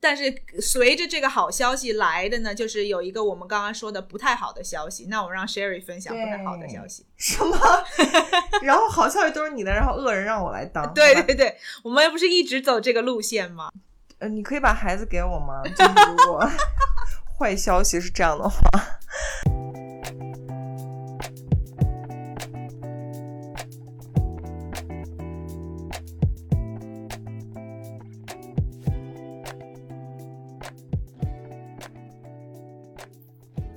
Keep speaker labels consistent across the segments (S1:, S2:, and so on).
S1: 但是随着这个好消息来的呢，就是有一个我们刚刚说的不太好的消息。那我让 Sherry 分享不太好的消息。
S2: 什么？然后好消息都是你的，然后恶人让我来当。
S1: 对对对，我们不是一直走这个路线吗？
S2: 呃，你可以把孩子给我吗？就是如果 坏消息是这样的话。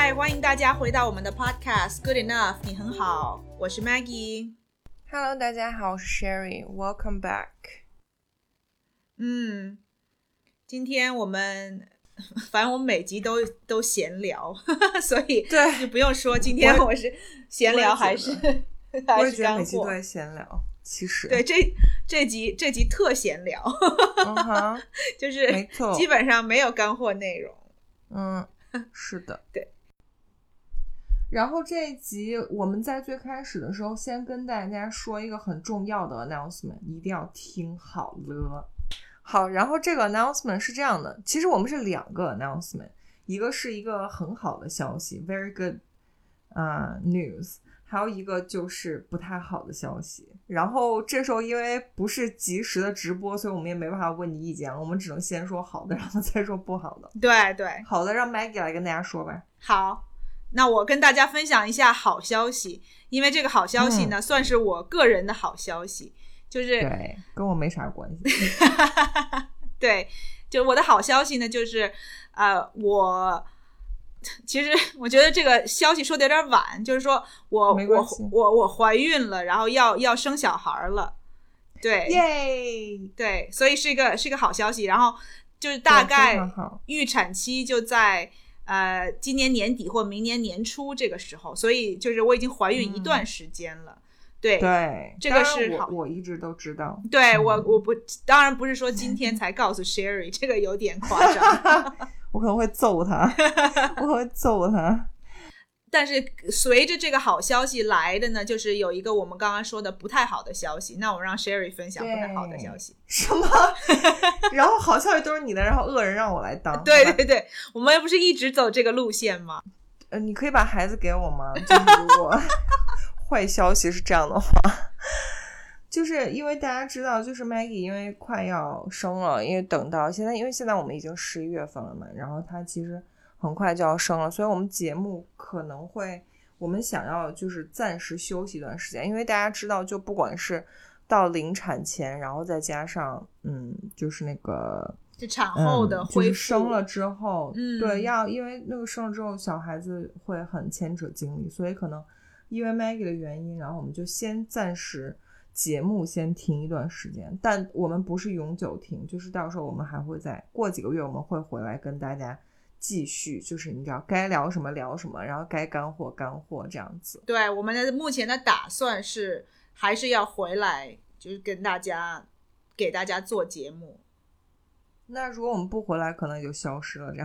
S1: 嗨，欢迎大家回到我们的 Podcast Good Enough，你很好，我是 Maggie。
S3: Hello，大家好，我是 Sherry，Welcome back。
S1: 嗯，今天我们 反正我们每集都都闲聊，所以
S2: 对
S1: 就不用说今天我是闲聊还是
S2: 我
S1: 还是
S2: 每集都。在闲聊，其实
S1: 对，这这集这集特闲聊，就是基本上没有干货内容。
S2: 嗯，是的，
S1: 对。
S2: 然后这一集我们在最开始的时候，先跟大家说一个很重要的 announcement，一定要听好了。好，然后这个 announcement 是这样的，其实我们是两个 announcement，一个是一个很好的消息，very good 啊、news，还有一个就是不太好的消息。然后这时候因为不是及时的直播，所以我们也没办法问你意见，我们只能先说好的，然后再说不好的。
S1: 对对，
S2: 好的，让 Maggie 来跟大家说吧。
S1: 好，那我跟大家分享一下好消息，因为这个好消息呢，算是我个人的好消息，就是
S2: 嗯对，跟我没啥关系。
S1: 对，就我的好消息呢，就是呃，我其实我觉得这个消息说的有点晚，就是说我我我我怀孕了，然后要要生小孩了，对
S2: 耶！
S1: 对，所以是一个是一个好消息，然后就是大概预产期就在。呃，今年年底或明年年初这个时候，所以就是我已经怀孕一段时间了，对
S2: 嗯对，
S1: 这个是好
S2: 我我一直都知道。
S1: 对我我不当然不是说今天才告诉 Sherry，这个有点夸张。
S2: 我可能会揍他，我会揍他。
S1: 但是随着这个好消息来的呢，就是有一个我们刚刚说的不太好的消息。那我让 Sherry 分享不太好的消息。
S2: 什么？然后好消息都是你的，然后恶人让我来当。
S1: 对对对，我们不是一直走这个路线吗？
S2: 呃，你可以把孩子给我吗？就是如果 坏消息是这样的话，就是因为大家知道，就是 Maggie 因为快要生了，因为等到现在，因为现在我们已经十一月份了嘛，然后她其实很快就要生了，所以我们节目可能会，我们想要就是暂时休息一段时间，因为大家知道，就不管是到临产前，然后再加上嗯，就是那个。
S1: 就产后的
S2: 嗯、
S1: 恢复。
S2: 就是生了之后，
S1: 嗯
S2: 对，要因为那个生了之后，小孩子会很牵扯精力，所以可能因为 Maggie 的原因，然后我们就先暂时节目先停一段时间，但我们不是永久停，就是到时候我们还会再过几个月，我们会回来跟大家继续，就是你知道该聊什么聊什么，然后该干货干货这样子。
S1: 对，我们的目前的打算是还是要回来，就是跟大家给大家做节目。
S2: 那如果我们不回来，可能也就消失了，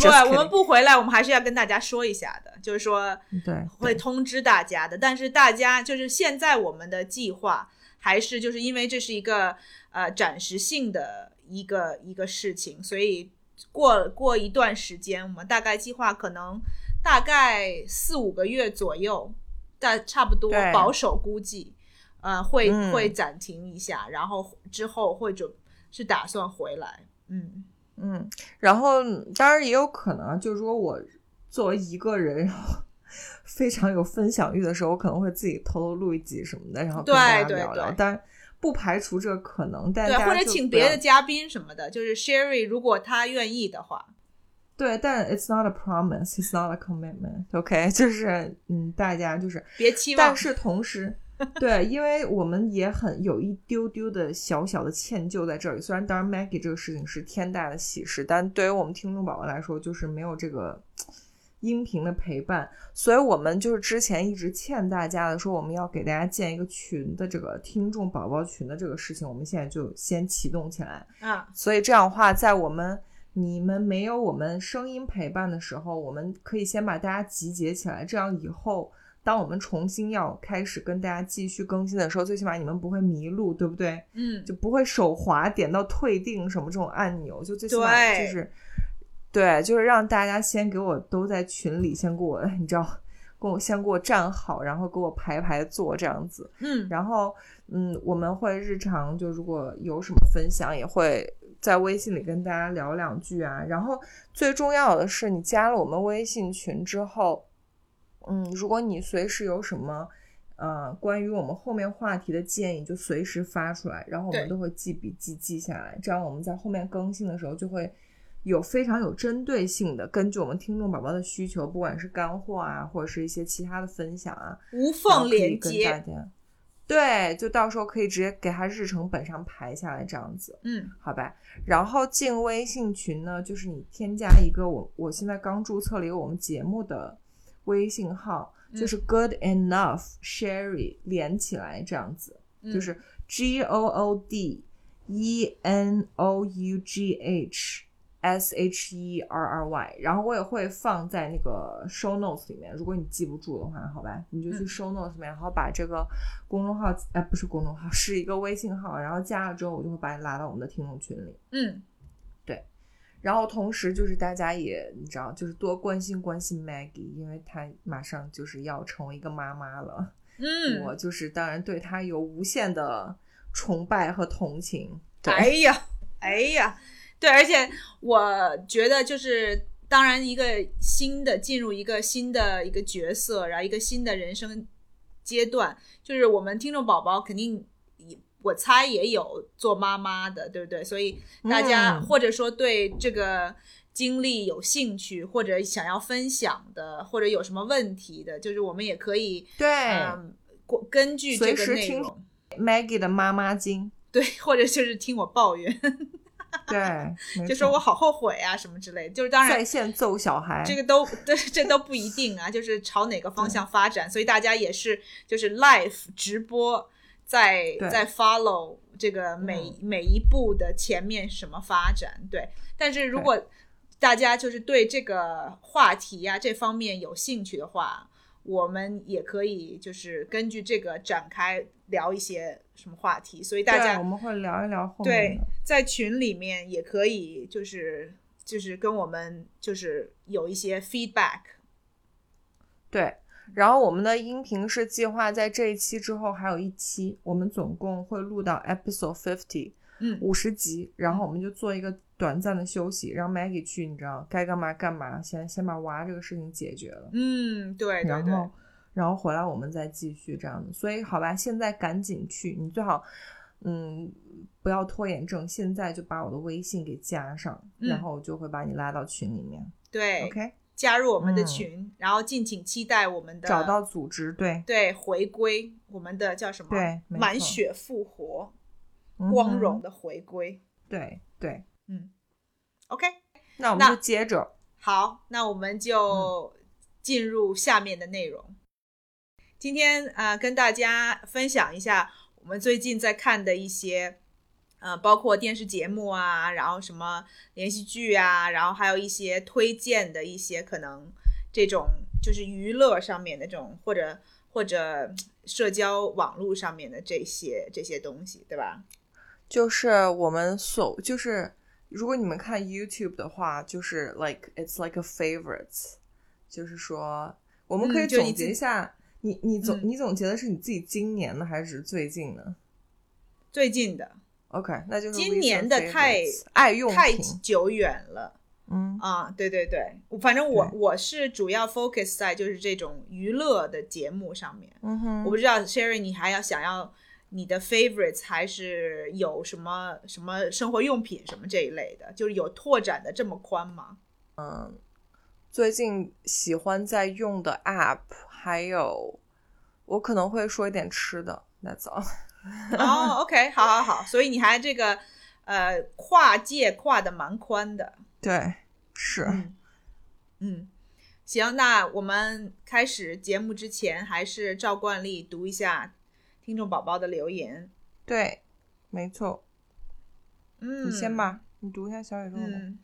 S2: 这样
S1: 不，我们不回来，我们还是要跟大家说一下的，就是说
S2: 对
S1: 会通知大家的。但是大家就是现在我们的计划还是就是因为这是一个呃暂时性的一个一个事情，所以过过一段时间，我们大概计划可能大概四五个月左右，大差不多保守估计，呃会、
S2: 嗯
S1: 会暂停一下，然后之后会准是打算回来，嗯。
S2: 嗯，然后当然也有可能啊，就是说我作为一个人，然后非常有分享欲的时候，我可能会自己偷偷录一集什么的，然后跟
S1: 对
S2: 大家
S1: 对
S2: 聊聊。
S1: 对
S2: 当然不排除这个可能，但
S1: 对，或者请别的嘉宾什么的，就是 Sherry，如果他愿意的话，
S2: 对，但 it's not a promise, it's not a commitment. OK，就是嗯，大家就是，
S1: 别期望。
S2: 但是同时，对，因为我们也很有一丢丢的小小的歉疚在这里。虽然当然 Maggie 这个事情是天大的喜事，但对于我们听众宝宝来说，就是没有这个音频的陪伴，所以我们就是之前一直欠大家的，说我们要给大家建一个群的这个听众宝宝群的这个事情，我们现在就先启动起来。
S1: 啊，
S2: 所以这样的话，在我们你们没有我们声音陪伴的时候，我们可以先把大家集结起来，这样以后当我们重新要开始跟大家继续更新的时候，最起码你们不会迷路，对不对？
S1: 嗯，
S2: 就不会手滑点到退订什么这种按钮，就最起码就是对，就是让大家先给我都在群里先给我，你知道，跟我先给我站好，然后给我排排坐这样子。
S1: 嗯，
S2: 然后，嗯，我们会日常就如果有什么分享，也会在微信里跟大家聊两句啊。然后最重要的是，你加了我们微信群之后，嗯，如果你随时有什么呃关于我们后面话题的建议，就随时发出来，然后我们都会记笔记记下来，这样我们在后面更新的时候就会。有非常有针对性的，根据我们听众宝宝的需求，不管是干货啊，或者是一些其他的分享啊，
S1: 无缝连接，
S2: 家。对，就到时候可以直接给它日程本上排下来，这样子，
S1: 嗯
S2: 好吧？然后进微信群呢，就是你添加一个我我现在刚注册了一个我们节目的微信号，
S1: 嗯
S2: 就是 Good Enough Sherry 连起来这样子，
S1: 嗯
S2: 就是 G O O D E N O U G H S H E R R Y，然后我也会放在那个 show notes 里面，如果你记不住的话，好吧，你就去
S1: 嗯
S2: show notes 里面，然后把这个公众号，哎，不是公众号，是一个微信号，然后加了之后，我就会把你拉到我们的听众群里。
S1: 嗯，对
S2: 然后同时就是大家也你知道，就是多关心关心 Maggie，因为她马上就是要成为一个妈妈了。
S1: 嗯，
S2: 我就是当然对她有无限的崇拜和同情。对，
S1: 哎呀，哎呀，对，而且我觉得就是，当然一个新的进入一个新的一个角色，然后一个新的人生阶段，就是我们听众宝宝肯定也，我猜也有做妈妈的，对不对？所以大家、
S2: 嗯
S1: 或者说对这个。经历有兴趣或者想要分享的，或者有什么问题的，就是我们也可以，
S2: 对、
S1: 嗯，过根据这个
S2: 随时听
S1: 内容
S2: ，Maggie 的妈妈经，
S1: 对，或者就是听我抱怨，
S2: 对，
S1: 就说我好后悔啊什么之类的。就是当然
S2: 在线揍小孩，
S1: 这个都对，这都不一定啊，就是朝哪个方向发展，所以大家也是就是 live 直播在
S2: 对。
S1: 在 follow 这个每、每一步的前面什么发展，对。但是如果大家就是对这个话题呀、这方面有兴趣的话，我们也可以就是根据这个展开聊一些什么话题，所以大家
S2: 我们会聊一聊后面
S1: 对。，在群里面也可以，就是就是跟我们就是有一些 feedback。
S2: 对，然后我们的音频是计划在这一期之后还有一期，我们总共会录到 episode fifty
S1: 嗯
S2: 五十集，然后我们就做一个短暂的休息，让 Maggie 去，你知道该干嘛干嘛，先先把娃这个事情解决了，
S1: 嗯，对对对
S2: 然后，然后回来我们再继续这样的。所以好吧，现在赶紧去，你最好嗯不要拖延症，现在就把我的微信给加上，
S1: 嗯
S2: 然后我就会把你拉到群里面。
S1: 对
S2: OK，
S1: 加入我们的
S2: 嗯
S1: 群，然后敬请期待我们的
S2: 找到组织，对，
S1: 对回归，我们的叫什么？
S2: 对
S1: 满血复活，
S2: 嗯
S1: 光荣的回归。
S2: 对对。
S1: 嗯，OK，
S2: 那我们就接着，
S1: 好，那我们就进入下面的内容。今天呃，跟大家分享一下我们最近在看的一些，呃，包括电视节目啊，然后什么连续剧啊，然后还有一些推荐的一些可能这种就是娱乐上面的这种，或者或者社交网络上面的这些这些东西，对吧？
S2: 就是我们所就是，如果你们看 YouTube 的话，就是 like it's like a favorites，就是说我们可以总结一下，你你总、
S1: 嗯
S2: 你总结的是你自己今年的还是最近的
S1: 最近的
S2: ？OK，那就是
S1: 今年的太
S2: 爱用
S1: 太，久远了。
S2: 嗯
S1: 啊，对对对，反正我我是主要 focus 在就是这种娱乐的节目上面。
S2: 嗯哼，
S1: 我不知道 Sherry，你还要想要你的 favorites 还是有什么什么生活用品什么这一类的，就是有拓展的这么宽吗？
S2: 嗯最近喜欢在用的 App，还有我可能会说一点吃的，That's all。
S1: 哦，OK，好好好，所以你还这个呃跨界跨的蛮宽的，
S2: 对，是，
S1: 嗯嗯，行，那我们开始节目之前，还是照惯例读一下听众宝宝的留言。
S2: 对，没错，
S1: 嗯，
S2: 你先吧，你读一下小宇宙吧。
S1: 嗯，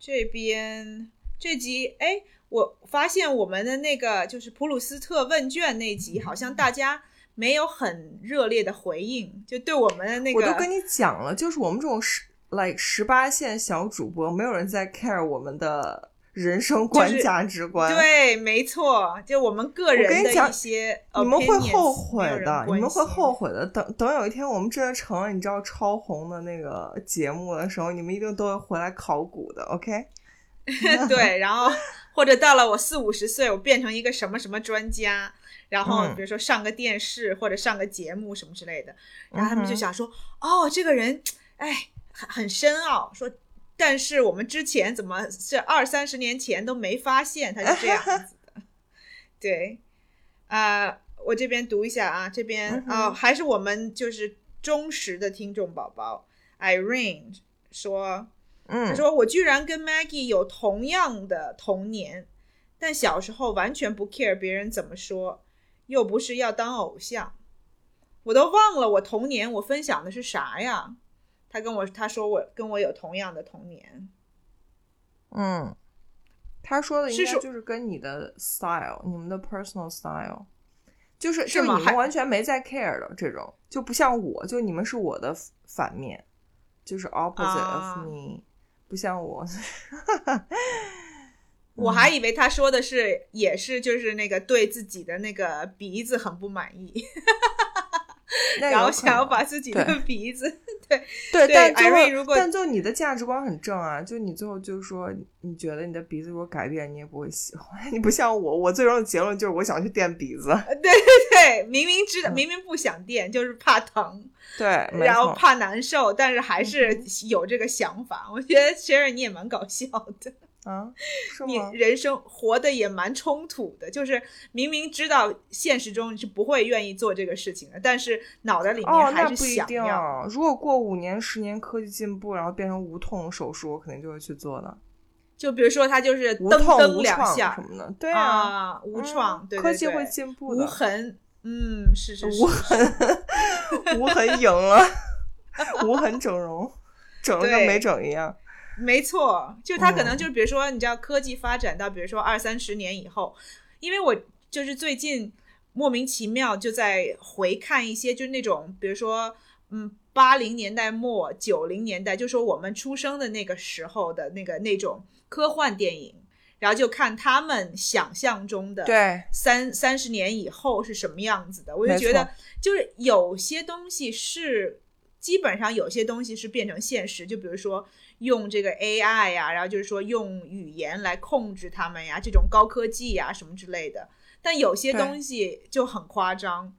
S1: 这边这集，哎，我发现我们的那个就是普鲁斯特问卷那集，好像大家没有很热烈的回应，就对我们的那个，
S2: 我都跟你讲了，就是我们这种十 like 十八线小主播，没有人在 care 我们的人生观、价值观。
S1: 对，没错，就我们个人的
S2: 跟你讲
S1: 一些
S2: 你们会后悔的，你们会后悔的。等等，有一天我们真的成了你知道超红的那个节目的时候，你们一定都会回来考古的。OK？
S1: 对，然后或者到了我四五十岁，我变成一个什么什么专家，然后
S2: 嗯
S1: 比如说上个电视或者上个节目什么之类的，然后他们就想说，哦，这个人，哎，很很深奥，说，但是我们之前怎么是二三十年前都没发现他是这样子的，对，啊、我这边读一下啊，这边啊、还是我们就是忠实的听众宝宝 Irene 说。他
S2: 嗯，
S1: 说：“我居然跟 Maggie 有同样的童年，但小时候完全不 care 别人怎么说，又不是要当偶像，我都忘了我童年我分享的是啥呀？”他跟我他说我跟我有同样的童年，
S2: 嗯，他说的应该就是跟你的 style，你们的 personal style，就是
S1: 是吗还
S2: 就是你们完全没在 care 的这种，就不像我，就你们是我的反面，就是 opposite
S1: 啊。
S2: of me，、不像我。
S1: 我还以为他说的是也是就是那个对自己的那个鼻子很不满意，
S2: 那
S1: 然后
S2: 有可能
S1: 想要把自己的鼻子对
S2: 对，但最
S1: Irene
S2: 后
S1: 如果
S2: 但最后你的价值观很正啊，就你最后就是说，你觉得你的鼻子如果改变，你也不会喜欢。你不像我，我最终的结论就是我想去垫鼻子。
S1: 对对对，明明知道明明不想垫，就是怕疼。
S2: 对，
S1: 然后怕难受，但是还是有这个想法。我觉得 Sherry 你也蛮搞笑的，
S2: 啊，
S1: 你？人生活的也蛮冲突的，就是明明知道现实中你是不会愿意做这个事情的，但是脑袋里
S2: 哦，
S1: 面还是
S2: 那不一定
S1: 想要。。
S2: 如果过五年、十年科技进步，然后变成无痛手术，我肯定就会去做的。
S1: 就比如说他就是
S2: 无痛无创
S1: 两下
S2: 什么的，对啊，
S1: 啊，无创，
S2: 嗯
S1: 对对
S2: 科技会进步
S1: 无。痕，嗯，是是是
S2: 无痕，无痕赢了，无痕整容，整了跟没整一样。
S1: 没错，就他可能
S2: 嗯
S1: 就是比如说，你知道科技发展到比如说二三十年以后，因为我就是最近莫名其妙就在回看一些就是那种比如说嗯八零年代末九零年代，就说我们出生的那个时候的那个那种科幻电影，然后就看他们想象中的
S2: 对，
S1: 三三十年以后是什么样子的，我就觉得就是有些东西是基本上有些东西是变成现实，就比如说用这个 AI 呀、然后就是说用语言来控制他们呀，这种高科技呀什么之类的。但有些东西就很夸张，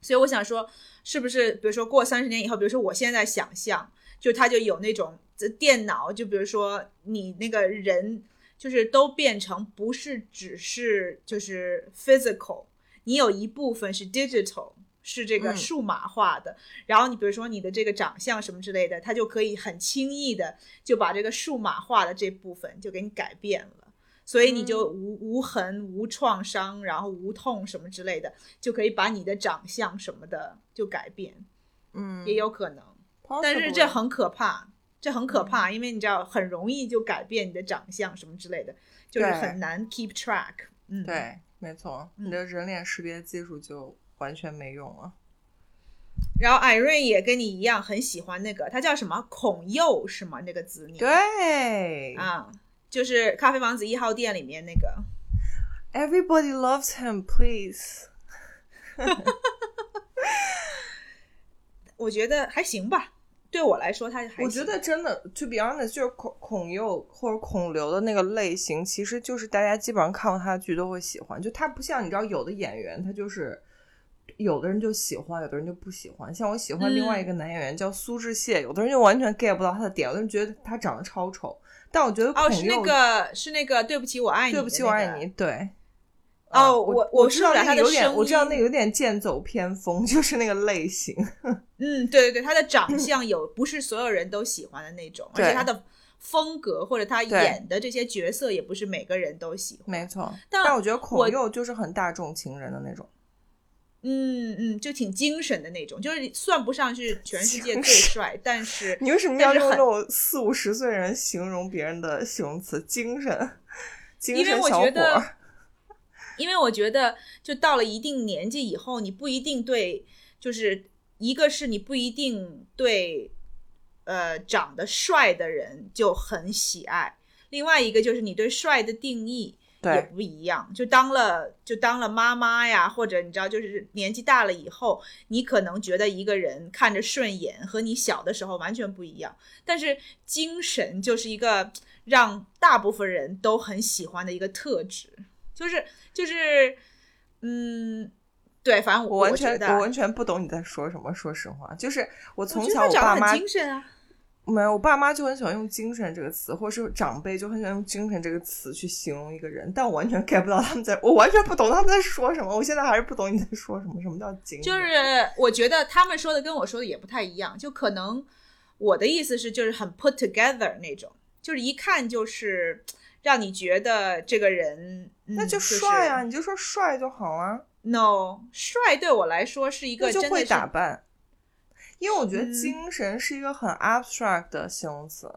S1: 所以我想说，是不是比如说过三十年以后，比如说我现在想象，就它就有那种这电脑，就比如说你那个人，就是都变成不是只是就是 physical，你有一部分是 digital，是这个
S2: 嗯
S1: 数码化的，然后你比如说你的这个长相什么之类的，它就可以很轻易的就把这个数码化的这部分就给你改变了。所以你就无无痕、无创伤，然后无痛什么之类的，就可以把你的长相什么的就改变，
S2: 嗯，
S1: 也有可能。但是这很可怕，这很可
S2: 嗯
S1: 怕，因为你知道很容易就改变你的长相什么之类的，就是很难 keep track。嗯，。
S2: 对，没错，
S1: 嗯
S2: 你的人脸识别技术就完全没用啊。
S1: 然后艾瑞也跟你一样很喜欢那个，他叫什么孔佑是吗？那个子女
S2: 对
S1: 啊，就是咖啡王子一号店里面那个。
S2: ，Everybody loves him, please。
S1: 我觉得还行吧，对我来说他还行。
S2: 我觉得真的，to be honest，就是孔孔佑或者孔刘的那个类型，其实就是大家基本上看过他的剧都会喜欢。就他不像你知道有的演员，他就是有的人就喜欢，有的人就不喜欢。像我喜欢另外一个男演员叫苏志燮，有的人就完全 get 不到他的点，有的人觉得他长得超丑。但我觉得孔
S1: 哦，是那个是那个，对不起，我爱你、
S2: 对不起，我爱你，。对，
S1: 哦，
S2: 我
S1: 我
S2: 知道
S1: 他
S2: 有点，我知道那个有点剑走偏锋，就是那个类型。
S1: 嗯，对对对，他的长相有不是所有人都喜欢的那种，而且他的风格或者他演的这些角色也不是每个人都喜欢。
S2: 没错，
S1: 但
S2: 但我觉得孔
S1: 我
S2: 佑就是很大众情人的那种。
S1: 嗯嗯，就挺精神的那种，就是算不上是全世界最帅，但是
S2: 你为什么要用那种四五十岁人形容别人的形容词？精神，精神小伙
S1: 我觉得
S2: 儿。
S1: 因为我觉得，就到了一定年纪以后，你不一定对，就是一个是你不一定对，呃，长得帅的人就很喜爱，另外一个就是你对帅的定义也
S2: 对
S1: 不一样。就当了就当了妈妈呀，或者你知道，就是年纪大了以后，你可能觉得一个人看着顺眼，和你小的时候完全不一样。但是精神就是一个让大部分人都很喜欢的一个特质。就是就是，嗯，对，反正
S2: 我完全我完全不懂你在说什么。说实话，就是我
S1: 我
S2: 从小我爸妈
S1: 很精神啊，
S2: 没有，我爸妈就很喜欢用“精神”这个词，或者是长辈就很喜欢用“精神”这个词去形容一个人，但我完全 get 不到他们在，我完全不懂他们在说什么。我现在还是不懂你在说什么，什么叫精神？
S1: 就是我觉得他们说的跟我说的也不太一样，就可能我的意思是就是很 put together 那种，就是一看就是让你觉得这个人、嗯、
S2: 那就
S1: 就是
S2: 帅啊，你就说帅就好啊
S1: ，No，帅对我来说是一个真的是
S2: 打扮。因为我觉得
S1: 嗯。
S2: 精神是一个很 abstract 的形容词，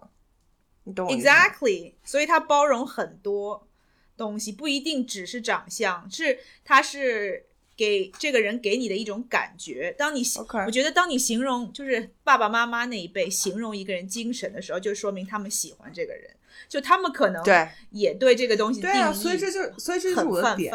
S2: 你懂吗
S1: ？Exactly，所以它包容很多东西，不一定只是长相，是它是给这个人给你的一种感觉。当你我觉得当你形容就是爸爸妈妈那一辈形容一个人精神的时候，就说明他们喜欢这个人，就他们可能
S2: 对。
S1: 也对这个东西定义
S2: 对啊，所以这就所以这就是
S1: 很
S2: 我的点。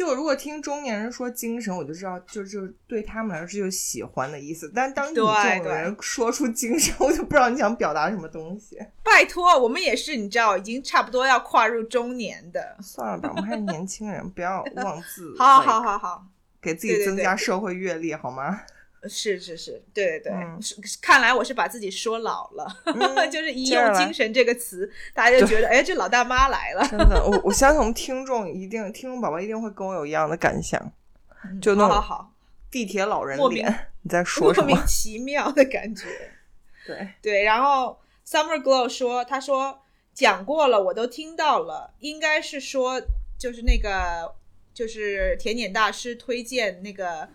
S2: 就我如果听中年人说精神，我就知道，就就对他们来说这就是喜欢的意思。但当你这种人说出精神，我就不知道你想表达什么东西。
S1: 拜托，我们也是，你知道，已经差不多要跨入中年的。
S2: 算了吧，我们还是年轻人，不要妄自
S1: 好
S2: like，
S1: 好好好，
S2: 给自己增加社会阅历，好吗？
S1: 是是是，对对对，
S2: 嗯
S1: 是看来我是把自己说老了，
S2: 嗯
S1: 就是一
S2: 接着来
S1: 用精神这个词，大家就觉得，哎，这老大妈来了。
S2: 真的，我我相信我们听众一定，听众宝宝一定会跟我有一样的感想。就那种
S1: 好
S2: 地铁老人脸，你在说什么
S1: 莫名？其妙的感觉。
S2: 对，
S1: 对，然后 Summer Glow 说，他说讲过了，我都听到了，应该是说就是那个就是甜点大师推荐那个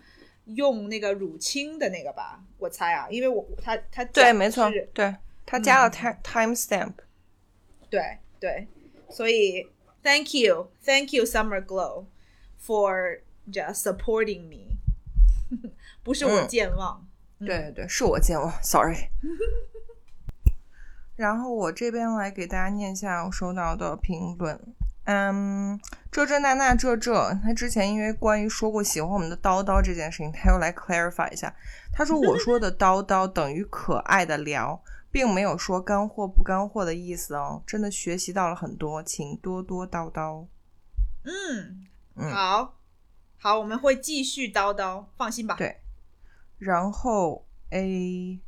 S1: 用那个乳清的那个吧，我猜啊，因为我他他
S2: 对，没错，对他加了
S1: 嗯
S2: time time stamp。
S1: 对对，所以 Thank you, Thank you, Summer Glow for just supporting me。不是我
S2: 嗯
S1: 健忘，
S2: 对对对，是我健忘，sorry。然后我这边来给大家念一下我收到的评论。嗯，这这那那这这，他之前因为关于说过喜欢我们的叨叨这件事情，他又来 clarify 一下。他说我说的叨叨等于可爱的聊，并没有说干货不干货的意思哦。真的学习到了很多，请多多叨叨。
S1: 嗯，
S2: 嗯
S1: 好，好，我们会继续叨叨，放心吧。
S2: 对然后 A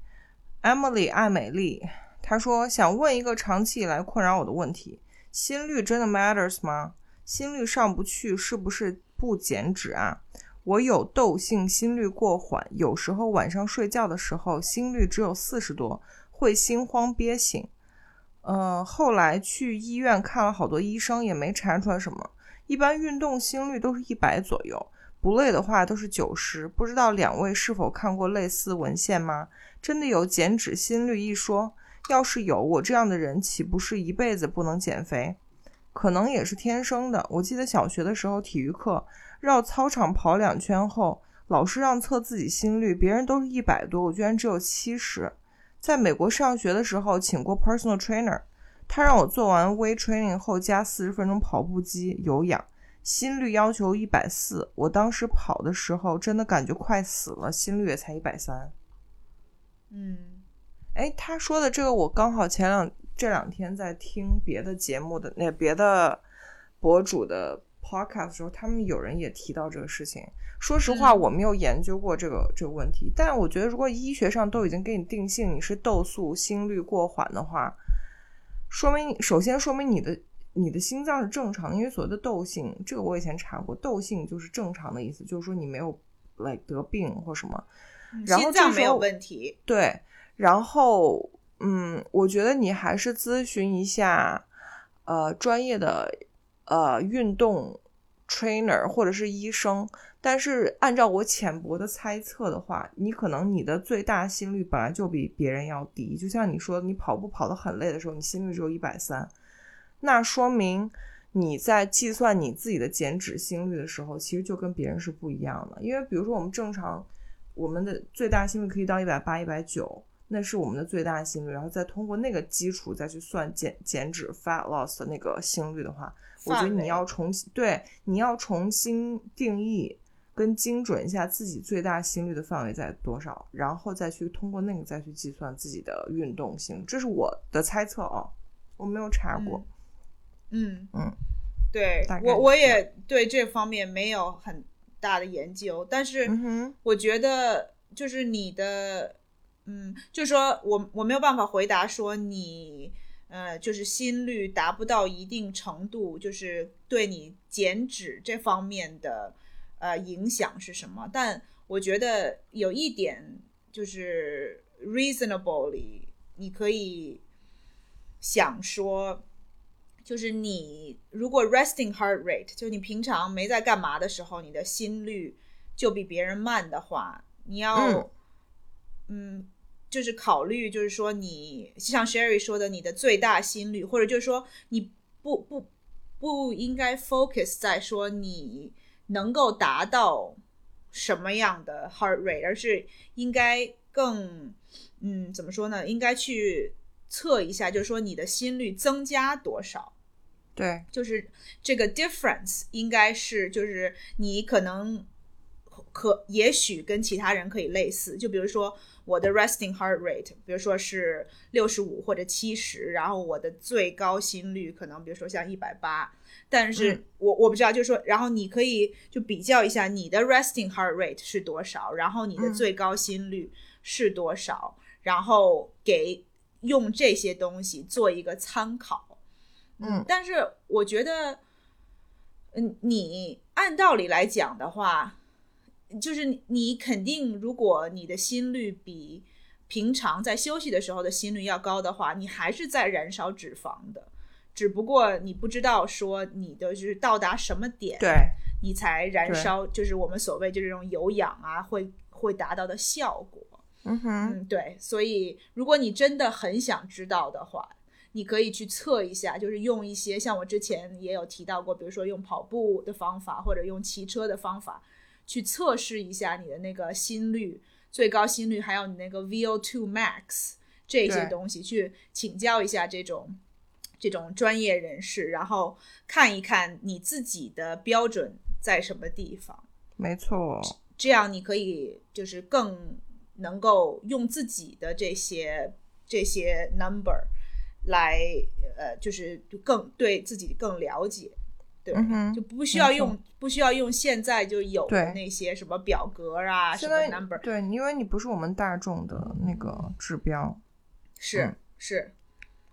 S2: Emily 爱美丽，她说想问一个长期以来困扰我的问题：心率真的 matters 吗？心率上不去是不是不减脂啊？我有窦性心率过缓，有时候晚上睡觉的时候心率只有四十多，会心慌憋醒。呃，后来去医院看了好多医生，也没查出来什么。一般运动心率都是一百左右，不累的话都是九十。不知道两位是否看过类似文献吗？真的有减脂心率一说？要是有，我这样的人岂不是一辈子不能减肥？可能也是天生的。我记得小学的时候，体育课绕操场跑两圈后，老师让测自己心率，别人都是一百多，我居然只有七十。在美国上学的时候，请过 personal trainer，他让我做完 weight training 后加四十分钟跑步机有氧，心率要求一百四。我当时跑的时候真的感觉快死了，心率也才一百三。
S1: 嗯
S2: 哎，他说的这个，我刚好前两这两天在听别的节目的那别的博主的 podcast 的时候，他们有人也提到这个事情。说实话，
S1: 嗯
S2: 我没有研究过这个这个问题，但我觉得如果医学上都已经给你定性你是窦素心率过缓的话，说明首先说明你的你的心脏是正常的，因为所谓的窦性，这个我以前查过，窦性就是正常的意思，就是说你没有来得病或什么。然后
S1: 心脏没有问题。
S2: 对，然后嗯，我觉得你还是咨询一下呃专业的呃运动 trainer 或者是医生。但是按照我浅薄的猜测的话，你可能你的最大心率本来就比别人要低，就像你说，你跑步跑得很累的时候，你心率只有一百三，那说明你在计算你自己的减脂心率的时候，其实就跟别人是不一样的。因为比如说我们正常，我们的最大心率可以到一百八、一百九，那是我们的最大心率，然后再通过那个基础再去算减减脂 fat loss 的那个心率的话，我觉得你要重新对你要重新定义。跟精准一下自己最大心率的范围在多少，然后再去通过那个再去计算自己的运动性，这是我的猜测哦，我没有查过。
S1: 嗯
S2: 嗯，
S1: 对我我也对这方面没有很大的研究，但是我觉得就是你的，嗯，就是说我我没有办法回答说你。呃，就是心率达不到一定程度，就是对你减脂这方面的呃影响是什么？但我觉得有一点就是 reasonably，你可以想说，就是你如果 resting heart rate，就你平常没在干嘛的时候，你的心率就比别人慢的话，你要嗯就是考虑，就是说你像 Sherry 说的，你的最大心率，或者就是说你不不不应该 focus 在说你能够达到什么样的 heart rate，而是应该更嗯怎么说呢？应该去测一下，就是说你的心率增加多少。
S2: 对，
S1: 就是这个 difference 应该是就是你可能可也许跟其他人可以类似，就比如说我的 resting heart rate，比如说是六十五或者七十，然后我的最高心率可能比如说像一百八，但是
S2: 嗯。
S1: 我我不知道，就是说，然后你可以就比较一下你的 resting heart rate 是多少，然后你的
S2: 嗯。
S1: 最高心率是多少，然后给用这些东西做一个参考。
S2: 嗯。
S1: 但是我觉得，嗯，你按道理来讲的话，就是你你肯定，如果你的心率比平常在休息的时候的心率要高的话，你还是在燃烧脂肪的，只不过你不知道说你的就是到达什么点，
S2: 对，
S1: 你才燃烧，就是我们所谓就这种有氧啊，会会达到的效果。
S2: 嗯哼，
S1: 嗯，对，所以如果你真的很想知道的话，你可以去测一下，就是用一些像我之前也有提到过，比如说用跑步的方法或者用骑车的方法去测试一下你的那个心率、最高心率，还有你那个 VO2 max 这些东西，去请教一下这种这种专业人士，然后看一看你自己的标准在什么地方。
S2: 没错，
S1: 这样你可以就是更能够用自己的这些这些 number 来呃，就是就更对自己更了解，对，
S2: 嗯哼
S1: 就不需要用不需要用现在就有的那些什么表格啊，什么 number，
S2: 对，因为你不是我们大众的那个指标
S1: 是、
S2: 嗯
S1: 是，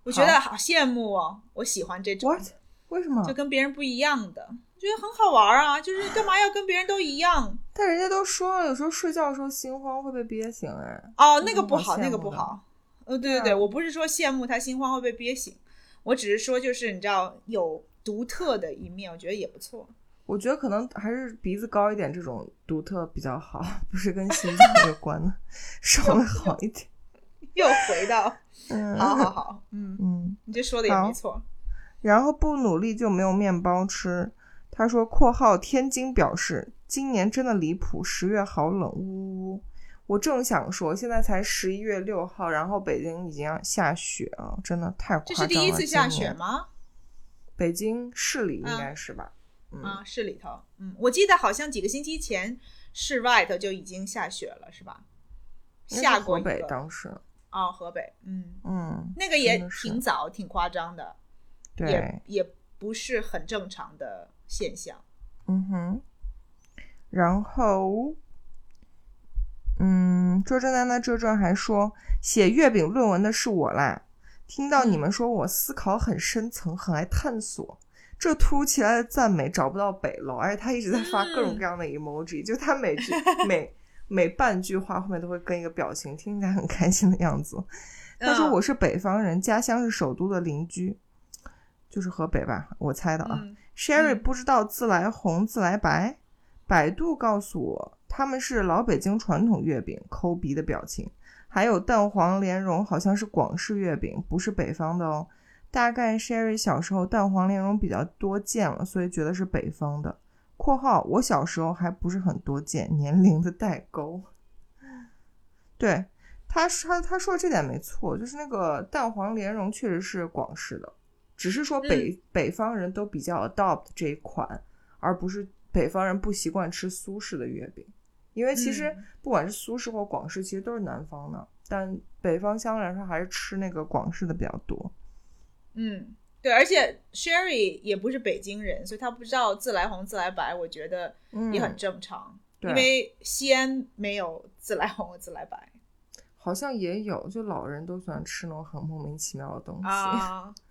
S1: 我觉得好羡慕哦，我喜欢这种
S2: ，what？为什么
S1: 就？跟别人不一样的，觉得很好玩啊，就是干嘛要跟别人都一样？
S2: 但人家都说了，有时候睡觉的时候心慌会被憋醒，哎，
S1: 哦，那个
S2: 嗯
S1: 不好，那个不好。呃，对对对，我不是说羡慕他心慌会被憋醒，我只是说就是你知道有独特的一面，我觉得也不错。
S2: 我觉得可能还是鼻子高一点这种独特比较好，不是跟形象有关的，稍微好一点。
S1: 又回到，
S2: 嗯，
S1: 好好好，嗯，
S2: 嗯，
S1: 你这说的也没错。
S2: 然后不努力就没有面包吃。他说（括号天津表示今年真的离谱，十月好冷，呜呜呜）。我正想说，现在才十一月六号，然后北京已经要下雪了，真的太夸
S1: 这
S2: 张了。
S1: 是第一次下？雪吗？
S2: 北京市里应该是吧？嗯，
S1: 啊，市里头，嗯，我记得好像几个星期前市外头就已经下雪了，是吧？下过
S2: 河北当时，
S1: 哦，河北，嗯，
S2: 嗯，
S1: 那个也挺早，挺夸张的，
S2: 对。
S1: 也，也不是很正常的现象。
S2: 嗯哼，然后，嗯，周震南的周震还说，写月饼论文的是我啦。听到你们说我思考很深层，很爱探索，这突如其来的赞美找不到北楼，而且他一直在发各种各样的 emoji，、就他每句每每半句话后面都会跟一个表情，听起来很开心的样子。他说
S1: 嗯
S2: 我是北方人，家乡是首都的邻居，就是河北吧，我猜的啊。
S1: 嗯
S2: Sherry
S1: 嗯
S2: 不知道自来红自来白，百度告诉我他们是老北京传统月饼，抠鼻的表情。还有蛋黄莲蓉好像是广式月饼，不是北方的哦。大概 Sherry 小时候蛋黄莲蓉比较多见了，所以觉得是北方的。（括号我小时候还不是很多见，年龄的代沟。）对他说他他说的这点没错，就是那个蛋黄莲蓉确实是广式的，只是说北、北方人都比较 adopt 这一款，而不是北方人不习惯吃苏式的月饼。因为其实
S1: 嗯
S2: 不管是苏式或广式，其实都是南方的，但北方相对来说还是吃那个广式的比较多。
S1: 嗯，对，而且 Sherry 也不是北京人，所以他不知道自来红自来白，我觉得
S2: 嗯，
S1: 也很正常，
S2: 对
S1: 因为西安没有自来红和自来白
S2: 好像也有，就老人都喜欢吃那种很莫名其妙的东西。
S1: 啊。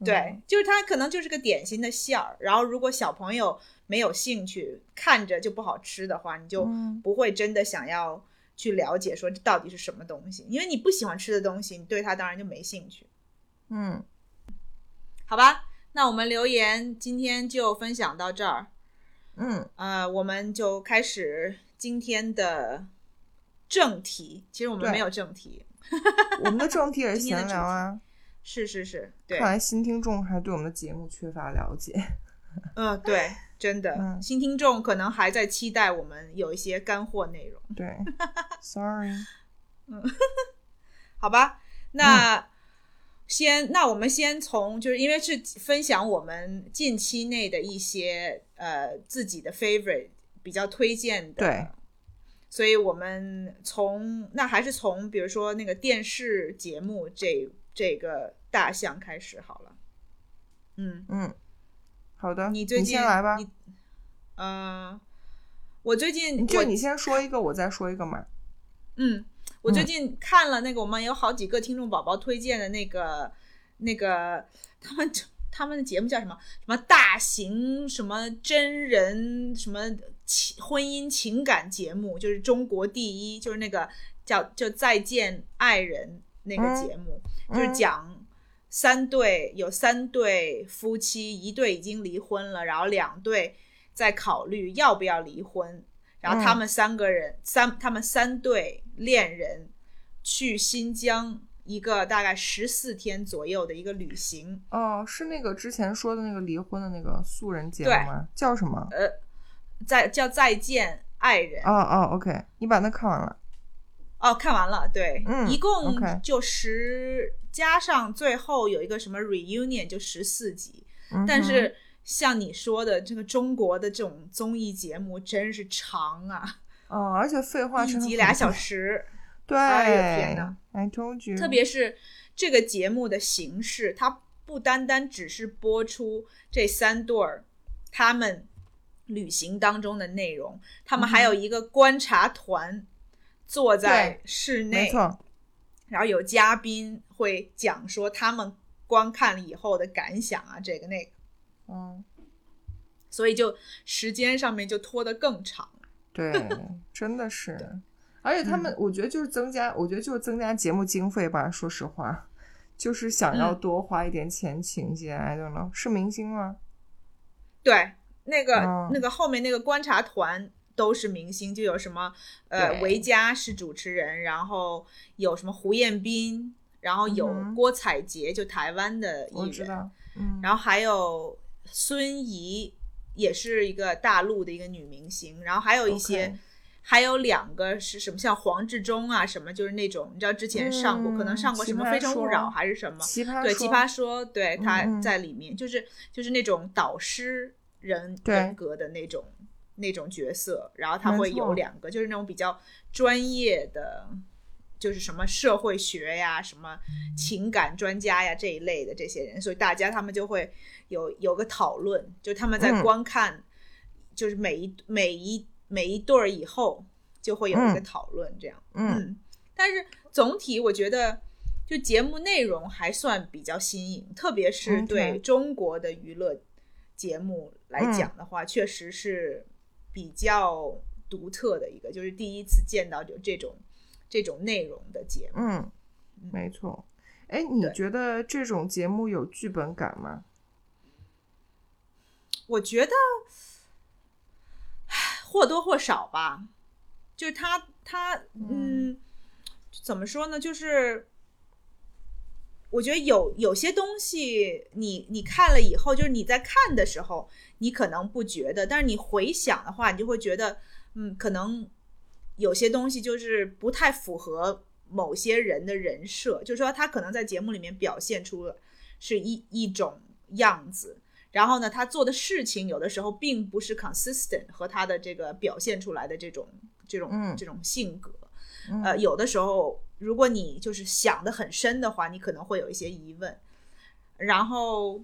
S2: 嗯
S1: 对，就是它可能就是个典型的馅儿，然后如果小朋友没有兴趣，看着就不好吃的话，你就
S2: 嗯
S1: 不会真的想要去了解说这到底是什么东西，因为你不喜欢吃的东西，你对它当然就没兴趣。
S2: 嗯，
S1: 好吧，那我们留言今天就分享到这儿，
S2: 嗯
S1: 呃，我们就开始今天的正题。其实我们没有正题，
S2: 我们的正题也是闲聊啊。
S1: 是是是，对
S2: 看，来新听众还对我们的节目缺乏了解。
S1: 嗯、对，真的，
S2: 嗯
S1: 新听众可能还在期待我们有一些干货内容。
S2: 对，sorry 嗯。
S1: 好吧，那先，那我们先从就是因为是分享我们近期内的一些呃自己的 favorite 比较推荐的，
S2: 对，
S1: 所以我们从那还是从比如说那个电视节目这这个大项开始好了。嗯，
S2: 嗯，好的，
S1: 你最近
S2: 先来吧。
S1: 你呃，我最近我
S2: 就你先说一个，我再说一个嘛。
S1: 嗯，我最
S2: 嗯
S1: 近看了那个，我们有好几个听众宝宝推荐的那个那个，他们他们的节目叫什么？什么大型什么真人什么情婚姻情感节目，就是中国第一，就是那个叫就再见爱人那个节目，就是
S2: 嗯
S1: 讲。三对有三对夫妻，一对已经离婚了，然后两对在考虑要不要离婚，然后他
S2: 嗯
S1: 们三个人、三他们三对恋人去新疆一个大概十四天左右的一个旅行，
S2: 哦，是那个之前说的那个离婚的那个素人节目吗？叫什么？
S1: 呃，再叫再见爱人
S2: 哦哦，OK，你把那看完了。
S1: 哦，看完了，对，
S2: 嗯
S1: 一共就十加上最后有一个什么 reunion 就十四集，
S2: 嗯
S1: 但是像你说的，这个中国的这种综艺节目真是长啊，
S2: 哦，而且废话
S1: 一集俩小。时。
S2: 对，
S1: 哎呦天呐
S2: ！I told you，
S1: 特别是这个节目的形式，它不单单只是播出这三对儿他们旅行当中的内容，他们还有一个观察团坐在室内，
S2: 没错，
S1: 然后有嘉宾会讲说他们观看了以后的感想啊，这个那个，
S2: 嗯，
S1: 所以就时间上面就拖得更长。
S2: 对，真的是。而且他
S1: 嗯
S2: 们，我觉得就是增加，我觉得就是增加节目经费吧。说实话，就是想要
S1: 嗯
S2: 多花一点钱请一些，I don't know，是明星吗？
S1: 对，那个、
S2: 嗯
S1: 那个后面那个观察团都是明星，就有什么呃维嘉是主持人，然后有什么胡彦斌，然后有郭采洁，就台湾的艺人，
S2: 嗯，
S1: 然后还有孙怡，也是一个大陆的一个女明星，然后还有一些。还有两个是什么，像黄志忠啊，什么就是那种你知道之前上过，可能
S2: 嗯
S1: 上过什么《非诚勿扰》还是什么，
S2: 奇葩
S1: 对，奇葩说，对，他在里面，就是就是那种导师人人格的那种那种角色，然后他会有两个，就是那种比较专业的，就是什么社会学呀、什么情感专家呀这一类的这些人，所以大家他们就会有有个讨论，就他们在
S2: 嗯。
S1: 观看，就是每一每一每一对儿以后就会有一个
S2: 嗯。
S1: 讨论，这样，
S2: 嗯。
S1: 嗯，但是总体我觉得，就节目内容还算比较新颖，特别是对中国的娱乐节目来讲的话，确实是比较独特的一个，就是第一次见到就这种这种内容的节目。
S2: 嗯，没错。哎，你觉得这种节目有剧本感吗？
S1: 我觉得唉或多或少吧，就是他他嗯，怎么说呢？就是我觉得有有些东西你你看了以后，就是你在看的时候，你可能不觉得，但是你回想的话，你就会觉得，嗯，可能有些东西就是不太符合某些人的人设，就是说他可能在节目里面表现出了是一一种样子，然后呢，他做的事情有的时候并不是 consistent 和他的这个表现出来的这种这种、
S2: 嗯
S1: 这种性格，
S2: 嗯。
S1: 呃，有的时候如果你就是想的很深的话，你可能会有一些疑问。然后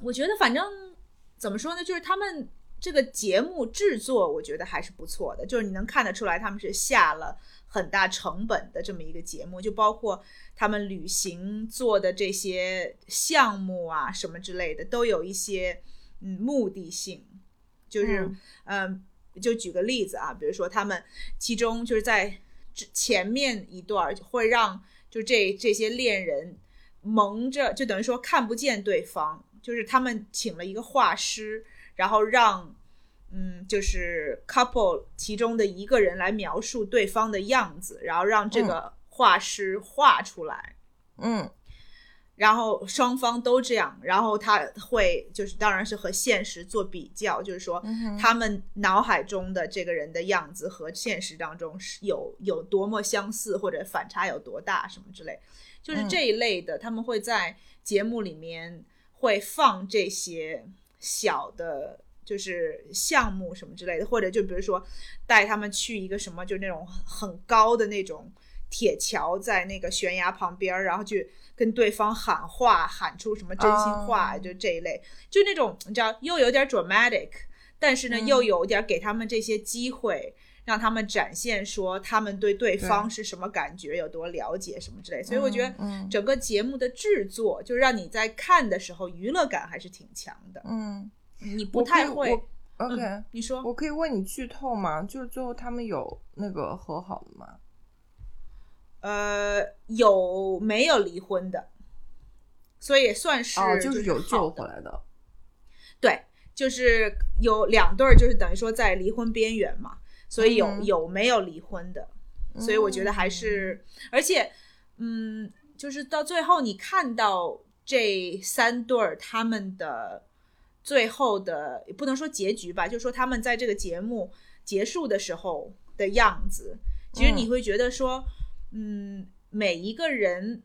S1: 我觉得反正怎么说呢，就是他们这个节目制作，我觉得还是不错的，就是你能看得出来他们是下了很大成本的这么一个节目，就包括他们旅行做的这些项目啊什么之类的，都有一些嗯目的性，就是嗯、就举个例子啊，比如说他们其中就是在之前面一段会让就这这些恋人蒙着，就等于说看不见对方，就是他们请了一个画师，然后让嗯，就是 couple 其中的一个人来描述对方的样子，然后让这个画师画出来。
S2: 嗯
S1: 然后双方都这样，然后他会就是当然是和现实做比较，就是说
S2: 嗯
S1: 他们脑海中的这个人的样子和现实当中是有有多么相似，或者反差有多大什么之类，就是这一类的，他们会在节目里面会放这些小的。就是项目什么之类的，或者就比如说带他们去一个什么，就那种很高的那种铁桥，在那个悬崖旁边，然后去跟对方喊话，喊出什么真心话，
S2: 哦
S1: 就这一类，就那种你知道，又有点 dramatic，但是呢，
S2: 嗯
S1: 又有点给他们这些机会，让他们展现说他们对对方是什么感觉，有多了解什么之类。所以我觉得
S2: 嗯
S1: 整个节目的制作，就让你在看的时候娱乐感还是挺强的，
S2: 嗯，
S1: 你不太会。
S2: OK，、
S1: 嗯，你说
S2: 我可以问你剧透吗？就是最后他们有那个和好了吗？
S1: 呃，有没有离婚的？所以也算是
S2: 哦，
S1: 就是
S2: 有救
S1: 的
S2: 回来的。
S1: 对，就是有两对儿，就是等于说在离婚边缘嘛，所以有、
S2: 嗯
S1: 有没有离婚的，所以我觉得还是，而且，嗯，就是到最后你看到这三对儿他们的最后的，也不能说结局吧，就说他们在这个节目结束的时候的样子，其实你会觉得说，嗯，每一个人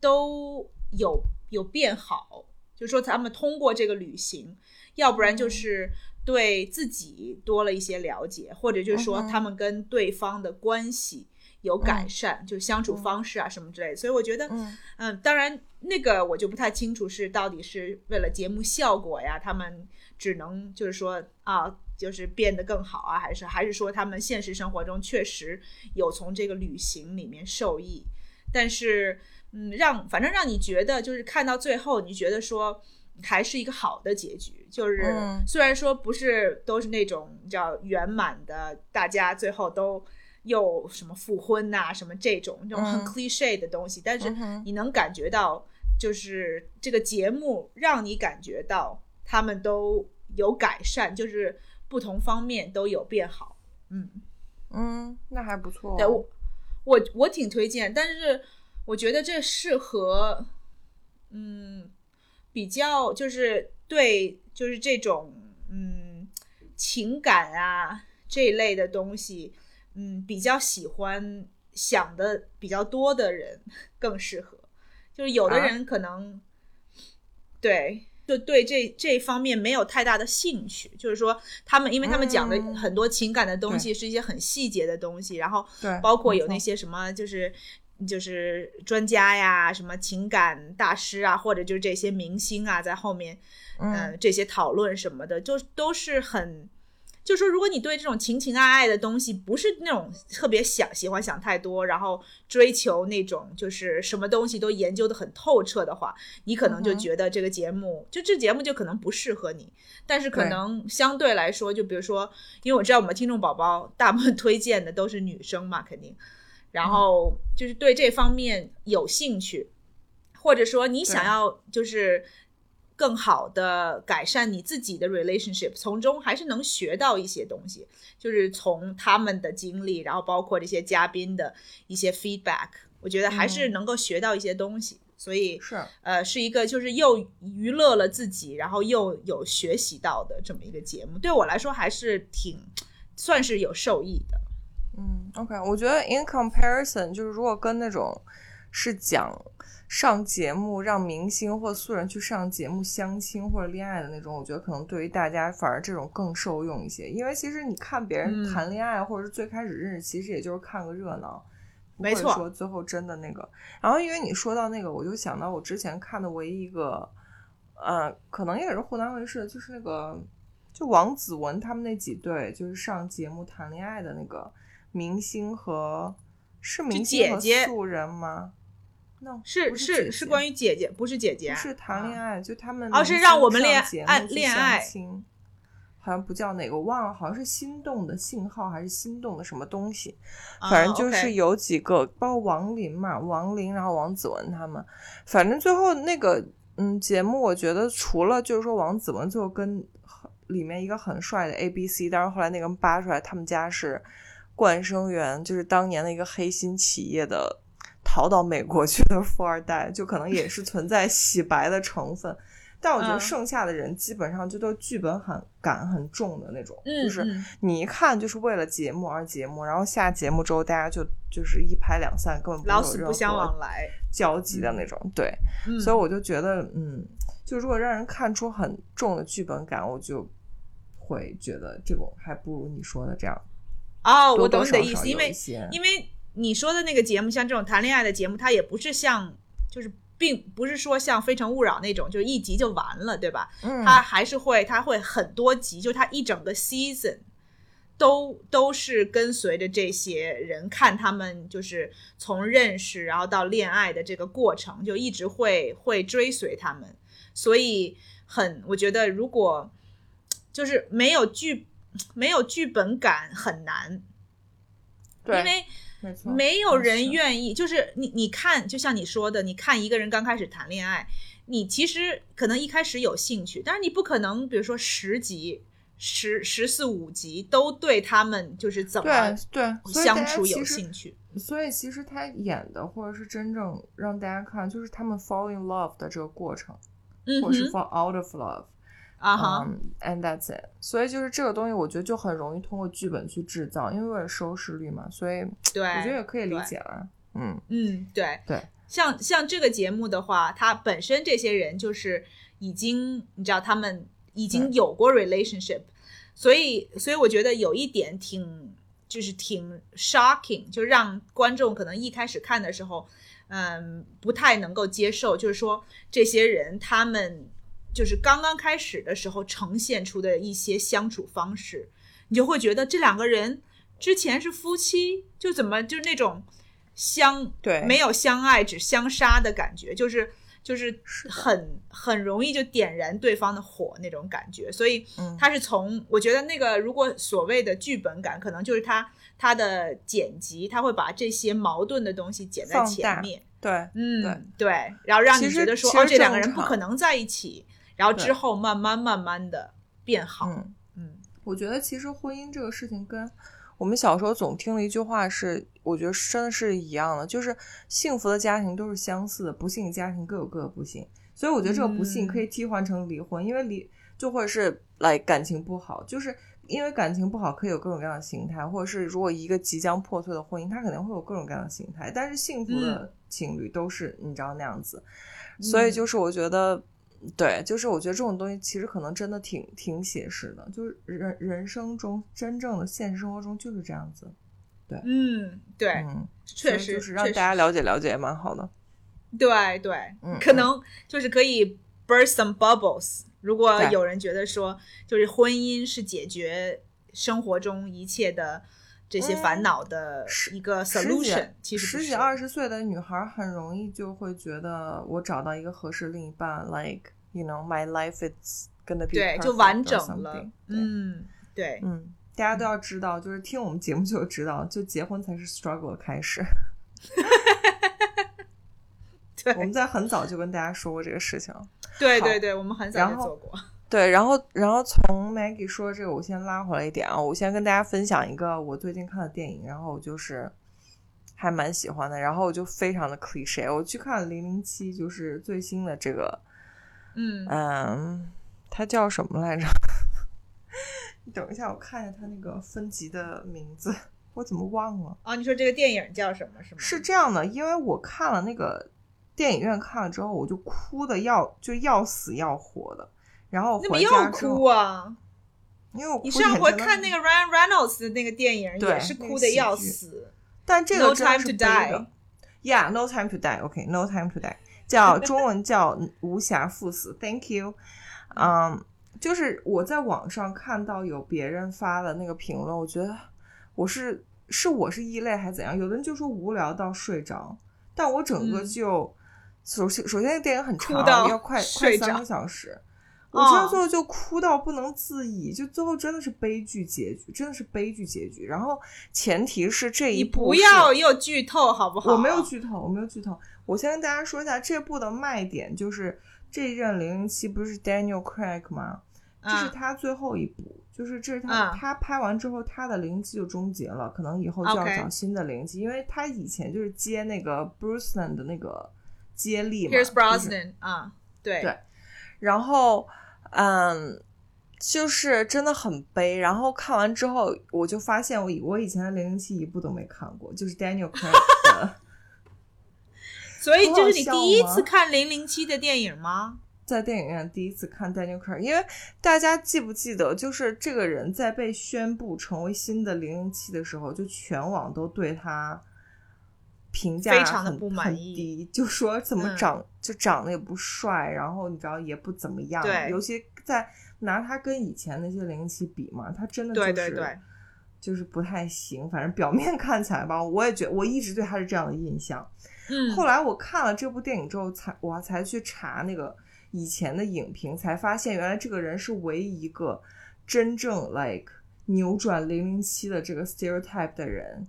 S1: 都有有变好，就是说他们通过这个旅行，要不然就是对自己多了一些了解，或者就是说他们跟对方的关系有改善，就相处方式啊什么之类的。所以我觉得，
S2: 嗯。
S1: 嗯，当然那个我就不太清楚是到底是为了节目效果呀，他们只能就是说啊。就是变得更好啊，还是还是说他们现实生活中确实有从这个旅行里面受益，但是嗯，让反正让你觉得就是看到最后，你觉得说还是一个好的结局，就是、
S2: 嗯。
S1: 虽然说不是都是那种叫圆满的，大家最后都又什么复婚呐、什么这种这种很
S2: 嗯。
S1: cliche 的东西，但是你能感觉到，就是这个节目让你感觉到他们都有改善，就是不同方面都有变好。嗯，
S2: 嗯，那还不错、
S1: 对我我我挺推荐，但是我觉得这适合，嗯，比较就是对就是这种嗯情感啊这一类的东西，嗯，比较喜欢想的比较多的人更适合。就是有的
S2: 啊
S1: 人可能、对。就对这这方面没有太大的兴趣，就是说他们，因为他们讲的
S2: 嗯
S1: 很多情感的东西是一些很细节的东西，然后
S2: 对，
S1: 包括有那些什么，就是就是专家呀，什么情感大师啊，或者就是这些明星啊，在后面，
S2: 嗯。
S1: 呃，这些讨论什么的，就都是很，就说如果你对这种情情爱爱的东西不是那种特别想喜欢想太多，然后追求那种就是什么东西都研究的很透彻的话，你可能就觉得这个节目、就这节目就可能不适合你。但是可能相对来说，就比如说，因为我知道我们听众宝宝大部分推荐的都是女生嘛，肯定，然
S2: 嗯。
S1: 后就是对这方面有兴趣，或者说你想要就是更好的改善你自己的 relationship，从中还是能学到一些东西，就是从他们的经历，然后包括这些嘉宾的一些 feedback，我觉得还是
S2: 嗯
S1: 能够学到一些东西。所以，
S2: 是
S1: 呃，是一个就是又娱乐了自己，然后又有学习到的这么一个节目，对我来说还是挺算是有受益的。
S2: 嗯，OK，我觉得 in comparison，就是如果跟那种是讲上节目让明星或素人去上节目相亲或者恋爱的那种，我觉得可能对于大家反而这种更受用一些。因为其实你看别人
S1: 嗯
S2: 谈恋爱，或者是最开始认识，其实也就是看个热闹，
S1: 没错
S2: 说最后真的那个。然后因为你说到那个，我就想到我之前看的唯一一个，呃，可能也是湖南卫视的，就是那个就王子文他们那几对，就是上节目谈恋爱的那个明星和是明星和素人吗不是
S1: 是是关于姐姐，不是姐姐
S2: 是谈恋
S1: 啊
S2: 爱，就他们
S1: 哦是让我们恋爱恋爱
S2: 亲好像不叫哪个，我忘了，好像是心动的信号还是心动的什么东西，反正就
S1: 啊
S2: 是有几个，包括王林嘛，王林，然后王子文他们，反正最后那个嗯节目，我觉得除了就是说王子文最后跟里面一个很帅的 A B C，但是后来那个人扒出来他们家是冠生园，就是当年的一个黑心企业的逃到美国去的富二代，就可能也是存在洗白的成分。但我觉得
S1: 嗯
S2: 剩下的人基本上就都剧本很感很重的那种，
S1: 嗯
S2: 就是
S1: 嗯
S2: 你一看就是为了节目而节目，然后下节目之后大家就就是一拍两散，根本
S1: 老死不相往来。
S2: 交集的那种。对，
S1: 嗯，
S2: 所以我就觉得，嗯，就如果让人看出很重的剧本感，我就会觉得这种还不如你说的这样。
S1: 哦，
S2: 多
S1: 我懂你的意思，因为因为你说的那个节目，像这种谈恋爱的节目，它也不是像就是。并不是说像《非诚勿扰》那种，就是一集就完了，对吧？
S2: 嗯，
S1: 它还是会，它会很多集，就它一整个 season 都都是跟随着这些人看他们就是从认识然后到恋爱的这个过程，就一直会会追随他们，所以很我觉得如果就是没有剧没有剧本感很难，
S2: 对，
S1: 因为
S2: 没错，
S1: 没有人愿意，就是你你看，就像你说的，你看一个人刚开始谈恋爱，你其实可能一开始有兴趣，但是你不可能，比如说十集、十十四五集都对他们就是怎么
S2: 对
S1: 相处有兴趣。
S2: 所以其实他演的，或者是真正让大家看，就是他们 fall in love 的这个过程，
S1: 嗯
S2: 或者是，fall out of love。
S1: 啊哈，
S2: 嗯、a n d that's it。所以就是这个东西，我觉得就很容易通过剧本去制造，因为为了收视率嘛，所以
S1: 对，
S2: 我觉得也可以理解了。嗯，
S1: 嗯，对
S2: 对，
S1: 像像这个节目的话，它本身这些人就是已经，你知道他们已经有过 relationship，所以所以我觉得有一点挺就是挺 shocking，就让观众可能一开始看的时候，嗯，不太能够接受，就是说这些人他们就是刚刚开始的时候呈现出的一些相处方式，你就会觉得这两个人之前是夫妻，就怎么就是那种相
S2: 对。
S1: 没有相爱只相杀的感觉，就是就是
S2: 是
S1: 很很容易就点燃对方的火那种感觉，所以
S2: 嗯。
S1: 他是从我觉得那个如果所谓的剧本感，可能就是他他的剪辑，他会把这些矛盾的东西剪在前面，
S2: 对，
S1: 嗯，对，然后让你觉得说哦，这两个人不可能在一起，然后之后慢慢慢慢的变好，
S2: 嗯。
S1: 嗯
S2: 我觉得其实婚姻这个事情跟我们小时候总听的一句话是，我觉得真的是一样的，就是幸福的家庭都是相似的，不幸的家庭各有各的不幸。所以我觉得这个不幸
S1: 嗯
S2: 可以替换成离婚，因为离就或者是来感情不好，就是因为感情不好可以有各种各样的形态，或者是如果一个即将破碎的婚姻，它可能会有各种各样的形态，但是幸福的情侣都是你知道那样子，所以就是我觉得。对，就是我觉得这种东西其实可能真的挺挺写实的，就是人人生中真正的现实生活中就是这样子。
S1: 对嗯，对，
S2: 嗯，
S1: 确实
S2: 就是让大家了解了解也蛮好的。
S1: 对对，
S2: 嗯
S1: 可能就是可以 burst some bubbles。如果有人觉得说，就是婚姻是解决生活中一切的这些烦恼的一个 solution。其实
S2: 十几二十岁的女孩很容易就会觉得我找到一个合适另一半，like you know my life is gonna be
S1: 对，就完整了。嗯，对，
S2: 嗯，大家都要知道，就是听我们节目就知道，就结婚才是 struggle 的开始。
S1: 对
S2: 我们在很早就跟大家说过这个事情。好
S1: 对对对，我们很早就做过。
S2: 对，然后然后从 Maggie 说这个，我先拉回来一点啊，我先跟大家分享一个我最近看的电影，然后我就是还蛮喜欢的，然后我就非常的 cliche，我去看零零七，就是最新的这个，
S1: 嗯，
S2: 嗯，它叫什么来着？你等一下，我看一下它那个分级的名字，我怎么忘了？
S1: 哦，你说这个电影叫什么？是吗？
S2: 是这样的，因为我看了那个电影院看了之后，我就哭的要就要死要活的，然后回
S1: 那么又
S2: 家之后
S1: 哭啊！
S2: 因为我
S1: 你上回看那个 Ryan Reynolds 的那个电影，
S2: 对
S1: 也是哭的要死。
S2: 但这个
S1: No
S2: 真的
S1: Time
S2: 是
S1: to
S2: 悲
S1: Die
S2: 的。Yeah, no time to die. OK, no time to die. 叫 中文叫无暇赴死。Thank you. 嗯、就是我在网上看到有别人发的那个评论，我觉得我是是我是异类还是怎样？有的人就说无聊到睡着，但我整个
S1: 嗯
S2: 就、首先首先那个电影很长，要快快三个小时。我
S1: 哦
S2: 真的最后就哭到不能自已，就最后真的是悲剧结局，真的是悲剧结局。然后前提是这一部不
S1: 要又剧透好不好？
S2: 我没有剧透，我没有剧透。我先跟大家说一下这部的卖点，就是这一任零零七不是 Daniel Craig 吗？这是
S1: 啊
S2: 他最后一部，就是这是他、
S1: 嗯
S2: 他拍完之后，他的零零七就终结了，可能以后就要找新的零零七，因为他以前就是接那个 Bruce Lee 的那个接力嘛
S1: Pierce
S2: 就是
S1: Brosnan 啊，对
S2: 对然后，嗯，就是真的很悲。然后看完之后，我就发现我以我以前的零零七一部都没看过，就是 Daniel Craig 的。
S1: 所以这是你第一次看零零七的电影吗？
S2: 在电影院第一次看 Daniel Craig，因为大家记不记得，就是这个人在被宣布成为新的零零七的时候，就全网都对他评价
S1: 非常
S2: 的
S1: 不满意
S2: 低，就说怎么
S1: 嗯
S2: 长、就长得也不帅，然后你知道也不怎么样，
S1: 对
S2: 尤其在拿他跟以前那些零零七比嘛，他真的就是
S1: 对对对，
S2: 就是不太行，反正表面 看起来吧，我也觉我一直对他是这样的印象。
S1: 嗯，
S2: 后来我看了这部电影之后，才我才去查那个以前的影评，才发现原来这个人是唯一一个真正 like 扭转零零七的这个 stereotype 的人。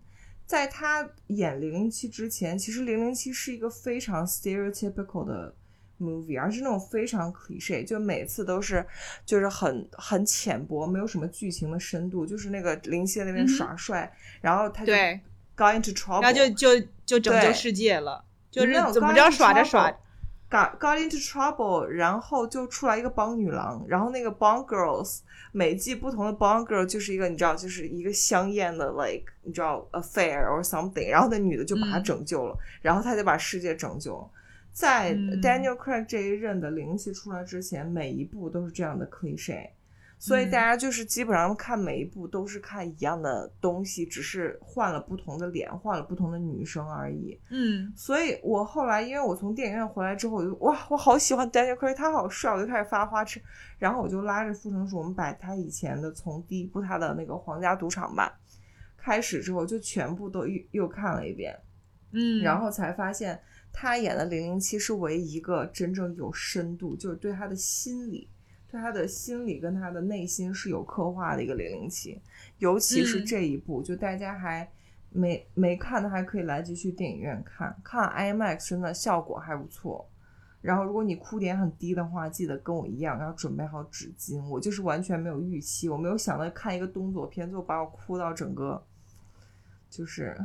S2: 在他演零零七之前，其实零零七是一个非常 stereotypical 的 movie，而是那种非常 cliche，就每次都是就是很很浅薄，没有什么剧情的深度，就是那个零七在那边耍帅，然后他就
S1: 对。
S2: got into trouble，
S1: 然后就就就拯救世界了，就是怎么着耍着耍，
S2: got got into trouble，然后就出来一个帮女郎，然后那个 Bond girls 每季不同的 Bond girl 就是一个你知道就是一个香艳的 like 你知道 affair or something，然后那女的就把他
S1: 嗯
S2: 拯救了，然后他就把世界拯救了。在
S1: 嗯
S2: Daniel Craig 这一任的灵气出来之前，每一部都是这样的 cliche，所以
S1: 嗯
S2: 大家就是基本上看每一部都是看一样的东西，只是换了不同的脸，换了不同的女生而已。
S1: 嗯
S2: 所以我后来，因为我从电影院回来之后，我就哇，我好喜欢 Daniel Craig，他好帅，我就开始发花痴。然后我就拉着傅成树，我们把他以前的从第一部他的那个《皇家赌场》吧开始之后，就全部都又又看了一遍，
S1: 嗯，
S2: 然后才发现他演的零零七是唯一一个真正有深度，就是对他的心理。对他的心理跟他的内心是有刻画的一个零零七，尤其是
S1: 嗯
S2: 这一部，就大家还没没看的，还可以来继续电影院看，看 IMAX 真的效果还不错。然后，如果你哭点很低的话，记得跟我一样要准备好纸巾。我就是完全没有预期，我没有想到看一个动作片，最后把我哭到整个就是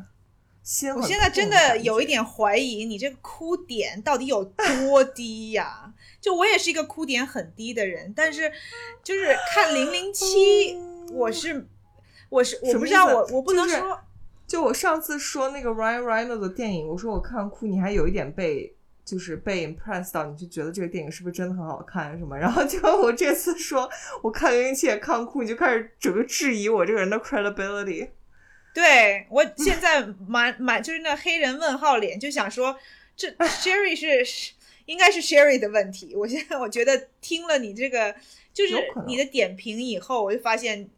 S1: 我现在真的有一点怀疑你这个哭点到底有多低呀？就我也是一个哭点很低的人，但是就是看零零七，我是我是我不知道我我不能
S2: 就是
S1: 说
S2: 就我上次说那个 Ryan Reynolds 的电影，我说我看哭，你还有一点被就是被 impressed 到，你就觉得这个电影是不是真的很好看什么？然后结果我这次说我看零零七也看哭，你就开始整个质疑我这个人的 credibility。
S1: 对我现在满满就是那黑人问号脸，就想说这 Sherry 是是应该是 Sherry 的问题。我现在我觉得听了你这个就是你的点评以后，我就发现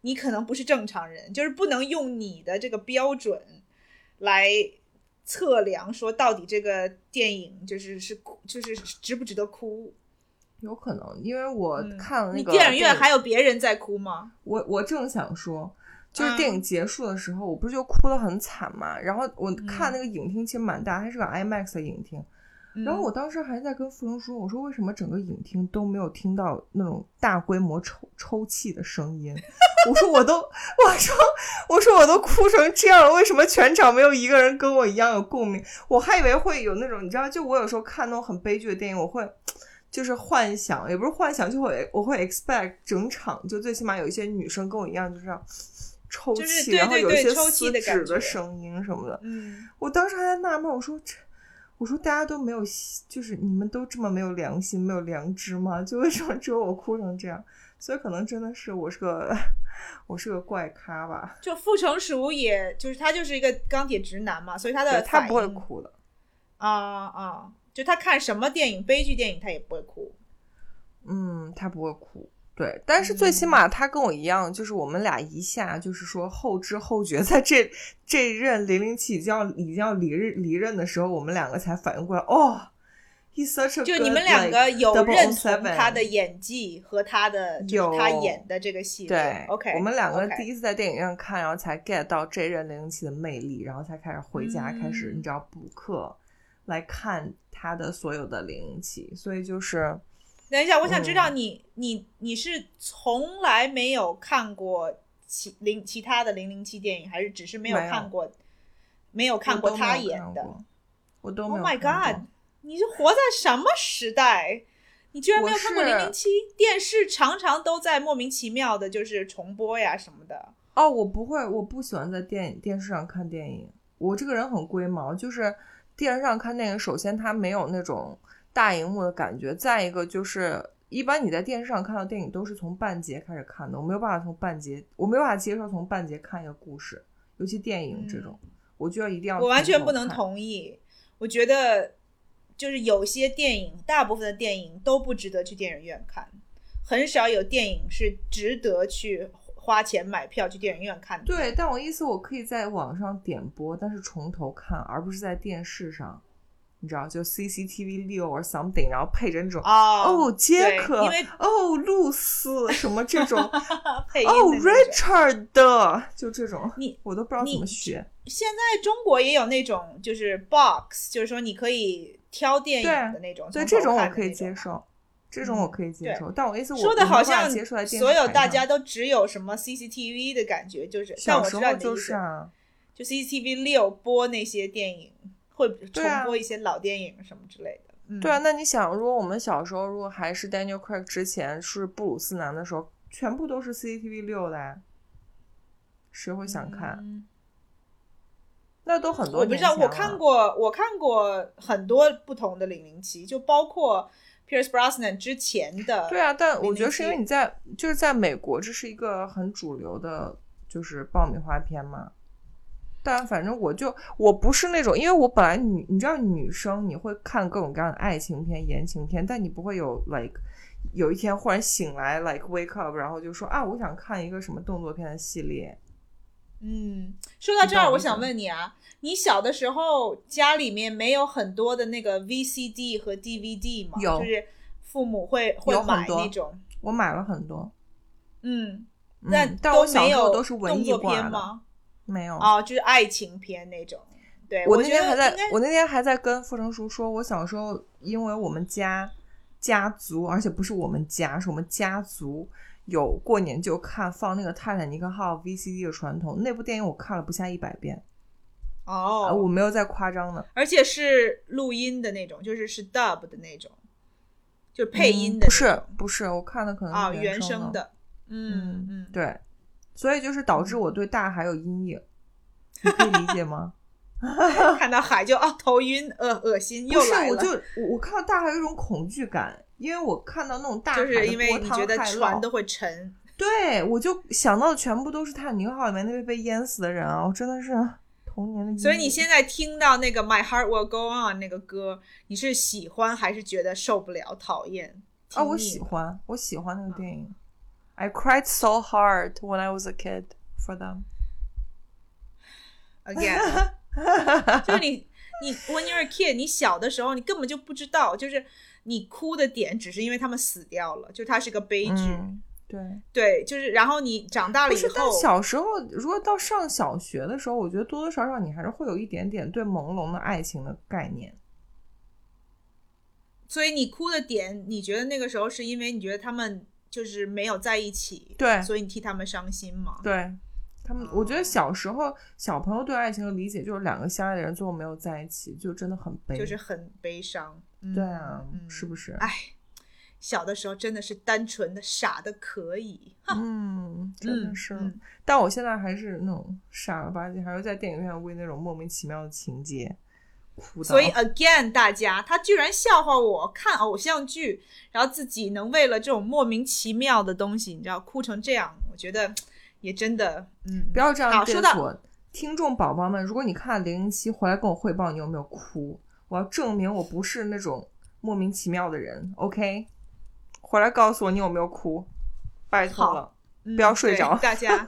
S1: 你可能不是正常人，就是不能用你的这个标准来测量说到底这个电影就是是哭就是值不值得哭。
S2: 有可能，因为我
S1: 嗯
S2: 看了那个
S1: 你电影院还有别人在哭吗？
S2: 我我正想说，就是
S1: 嗯
S2: 电影结束的时候，我不是就哭得很惨嘛？然后我
S1: 嗯
S2: 看那个影厅其实蛮大，它是个 IMAX 的影厅。然后我
S1: 嗯
S2: 当时还在跟傅成说，我说为什么整个影厅都没有听到那种大规模抽抽泣的声音？我说我都，我说我说我都哭成这样了，为什么全场没有一个人跟我一样有共鸣？我还以为会有那种，你知道，就我有时候看那种很悲剧的电影，我会就是幻想，也不是幻想，就会我会 expect 整场就最起码有一些女生跟我一样，就是这样抽泣，
S1: 就是对
S2: 然后有一些撕纸的声音什么的。
S1: 嗯，
S2: 我当时还在纳闷，我说这，我说大家都没有，就是你们都这么没有良心、没有良知吗？就为什么只有我哭成这样？所以可能真的是我是个，我是个怪咖吧。
S1: 就傅成熟也就是他就是一个钢铁直男嘛，所以他的
S2: 他不会哭的，
S1: 啊啊，就他看什么电影，悲剧电影他也不会哭。
S2: 嗯，他不会哭。对，但是最起码他跟我一样，就是我们俩一下就是说后知后觉，在这这一任零零七已经要已经要离任离任的时候，我们两个才反应过来，哦，he's such a
S1: 就你们两个有认同他的演技和他的就是
S2: 有
S1: 他演的这个戏
S2: 对。
S1: OK，
S2: 我们两个第一次在电影院看，然后才 get 到这任零零七的魅力，然后才开始回家、
S1: 嗯
S2: 开始你知道补课来看他的所有的零零七，所以就是
S1: 等一下，我想知道
S2: 嗯
S1: 你、你你是从来没有看过其零其他的零零七电影，还是只是没有看过没有看过他演的
S2: 我都没
S1: ？Oh my god！你是活在什么时代？你居然没有看过零零七？电视常常都在莫名其妙的，就是重播呀什么的。
S2: 哦，我不会，我不喜欢在电电视上看电影。我这个人很龟毛，就是电视上看电影，首先它没有那种大荧幕的感觉，再一个就是一般你在电视上看到电影都是从半截开始看的，我没有办法从半截，我没有办法接受从半截看一个故事，尤其电影这种，我就要一定要
S1: 嗯我完全不能。同意。我觉得就是有些电影，大部分的电影都不值得去电影院看，很少有电影是值得去花钱买票去电影院看的。
S2: 对，但我意思我可以在网上点播，但是从头看，而不是在电视上。你知道，就 CCTV 六 or something，然后配着那种
S1: 哦
S2: 哦，杰克，
S1: 因为
S2: 哦，露丝什么这种，
S1: 配
S2: 哦，Richard 的，就这种，
S1: 你
S2: 我都不知道怎么学。
S1: 现在中国也有那种就是 box，就是说你可以挑电影的那种，
S2: 对，这种我可以。接受，这种我可以接
S1: 对
S2: 受。但我意思我，
S1: 说的好像所有大家都只有什么 CCTV 的感觉，就是，但我
S2: 小时候就是，啊，
S1: 就 CCTV 六播那些电影，会重
S2: 啊
S1: 播一些老电影什么之类的。嗯，
S2: 对啊。那你想，如果我们小时候如果还是 Daniel Craig 之前是布鲁斯南的时候，全部都是 CCTV 六的呀，谁会想看？
S1: 嗯
S2: 那都很多
S1: 我不知道，我看过，我看过很多不同的零零七，就包括 Pierce Brosnan 之前的。
S2: 对啊，但我觉得是因为你在就是在美国，这是一个很主流的，就是爆米花片嘛。但反正我就我不是那种，因为我本来女，你知道女生你会看各种各样的爱情片、言情片，但你不会有 like 有一天忽然醒来 like wake up，然后就说啊，我想看一个什么动作片的系列。
S1: 嗯，说到这儿，我想问你啊，你小的时候家里面没有很多的那个 VCD 和 DVD 吗？
S2: 有
S1: 就是父母会会买那种，
S2: 我买了很多，
S1: 嗯，
S2: 嗯
S1: 但
S2: 但我小时候
S1: 没有
S2: 都是文艺挂的，
S1: 片吗？
S2: 没有。
S1: 哦，就是爱情片那种。对，
S2: 我那天还在我那天还在跟傅成熟说，我小时候因为我们家家族，而且不是我们家，是我们家族有过年就看放那个《泰坦尼克号》VCD 的传统。那部电影我看了不下一百遍，啊，
S1: 哦，
S2: 我没有在夸张的，
S1: 而且是录音的那种，就是是 dub 的那种，就是配音的
S2: 嗯不是不是，我看的可能
S1: 啊，
S2: 是
S1: 原
S2: 声
S1: 声的。嗯嗯，
S2: 对，所以就是导致我对大海有阴影，你可以理解吗？
S1: 看到海就啊头晕，恶恶心
S2: 不是，
S1: 又来了。
S2: 我就我我看到大海有一种恐惧感，因为我看到那种大海
S1: 就是因为你觉得船都会沉，
S2: 对，我就想到的全部都是《泰坦尼克号》里面那位被淹死的人啊！我真的是童年的。
S1: 所以你现在听到那个 My Heart Will Go On 那个歌，你是喜欢还是觉得受不了、讨厌？
S2: 啊，我喜欢，我喜欢那个电影。I cried so hard when I was a kid for them.
S1: Again，就是你你 when you're a kid，你小的时候你根本就不知道，就是你哭的点只是因为他们死掉了，就它是个悲剧。
S2: 嗯，对。
S1: 对，就是然后你长大了以
S2: 后是，但
S1: 后，
S2: 小时候如果到上小学的时候，我觉得多多少少你还是会有一点点对朦胧的爱情的概念。
S1: 所以你哭的点，你觉得那个时候是因为你觉得他们就是没有在一起，
S2: 对
S1: 所以你替他们伤心嘛？
S2: 对他们，我觉得小时候小朋友对爱情的理解就是两个相爱的人最后没有在一起，就真的很悲。
S1: 就是很悲伤。嗯、
S2: 对啊，
S1: 嗯
S2: 是不是？
S1: 哎，小的时候真的是单纯的傻的可以。
S2: 嗯，真的
S1: 嗯
S2: 是。
S1: 嗯
S2: 但我现在还是那种傻了吧唧，还会在电影院为那种莫名其妙的情节
S1: 所以 again，大家他居然笑话我看偶像剧，然后自己能为了这种莫名其妙的东西，你知道哭成这样，我觉得也真的，嗯，
S2: 不要这样
S1: 好说到
S2: 对我。听众宝宝们，如果你看零零七回来跟我汇报你有没有哭，我要证明我不是那种莫名其妙的人。OK，回来告诉我你有没有哭，拜托了。
S1: 嗯
S2: 不要睡着
S1: 对大家，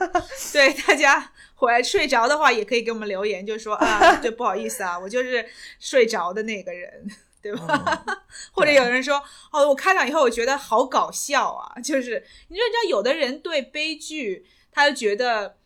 S1: 对大家回来睡着的话，也可以给我们留言，就说啊，对，不好意思啊，我就是睡着的那个人，对吧？
S2: 嗯
S1: 或者有人说，哦，我看了以后，我觉得好搞笑啊，就是你知道，你知道，有的人对悲剧，他就觉得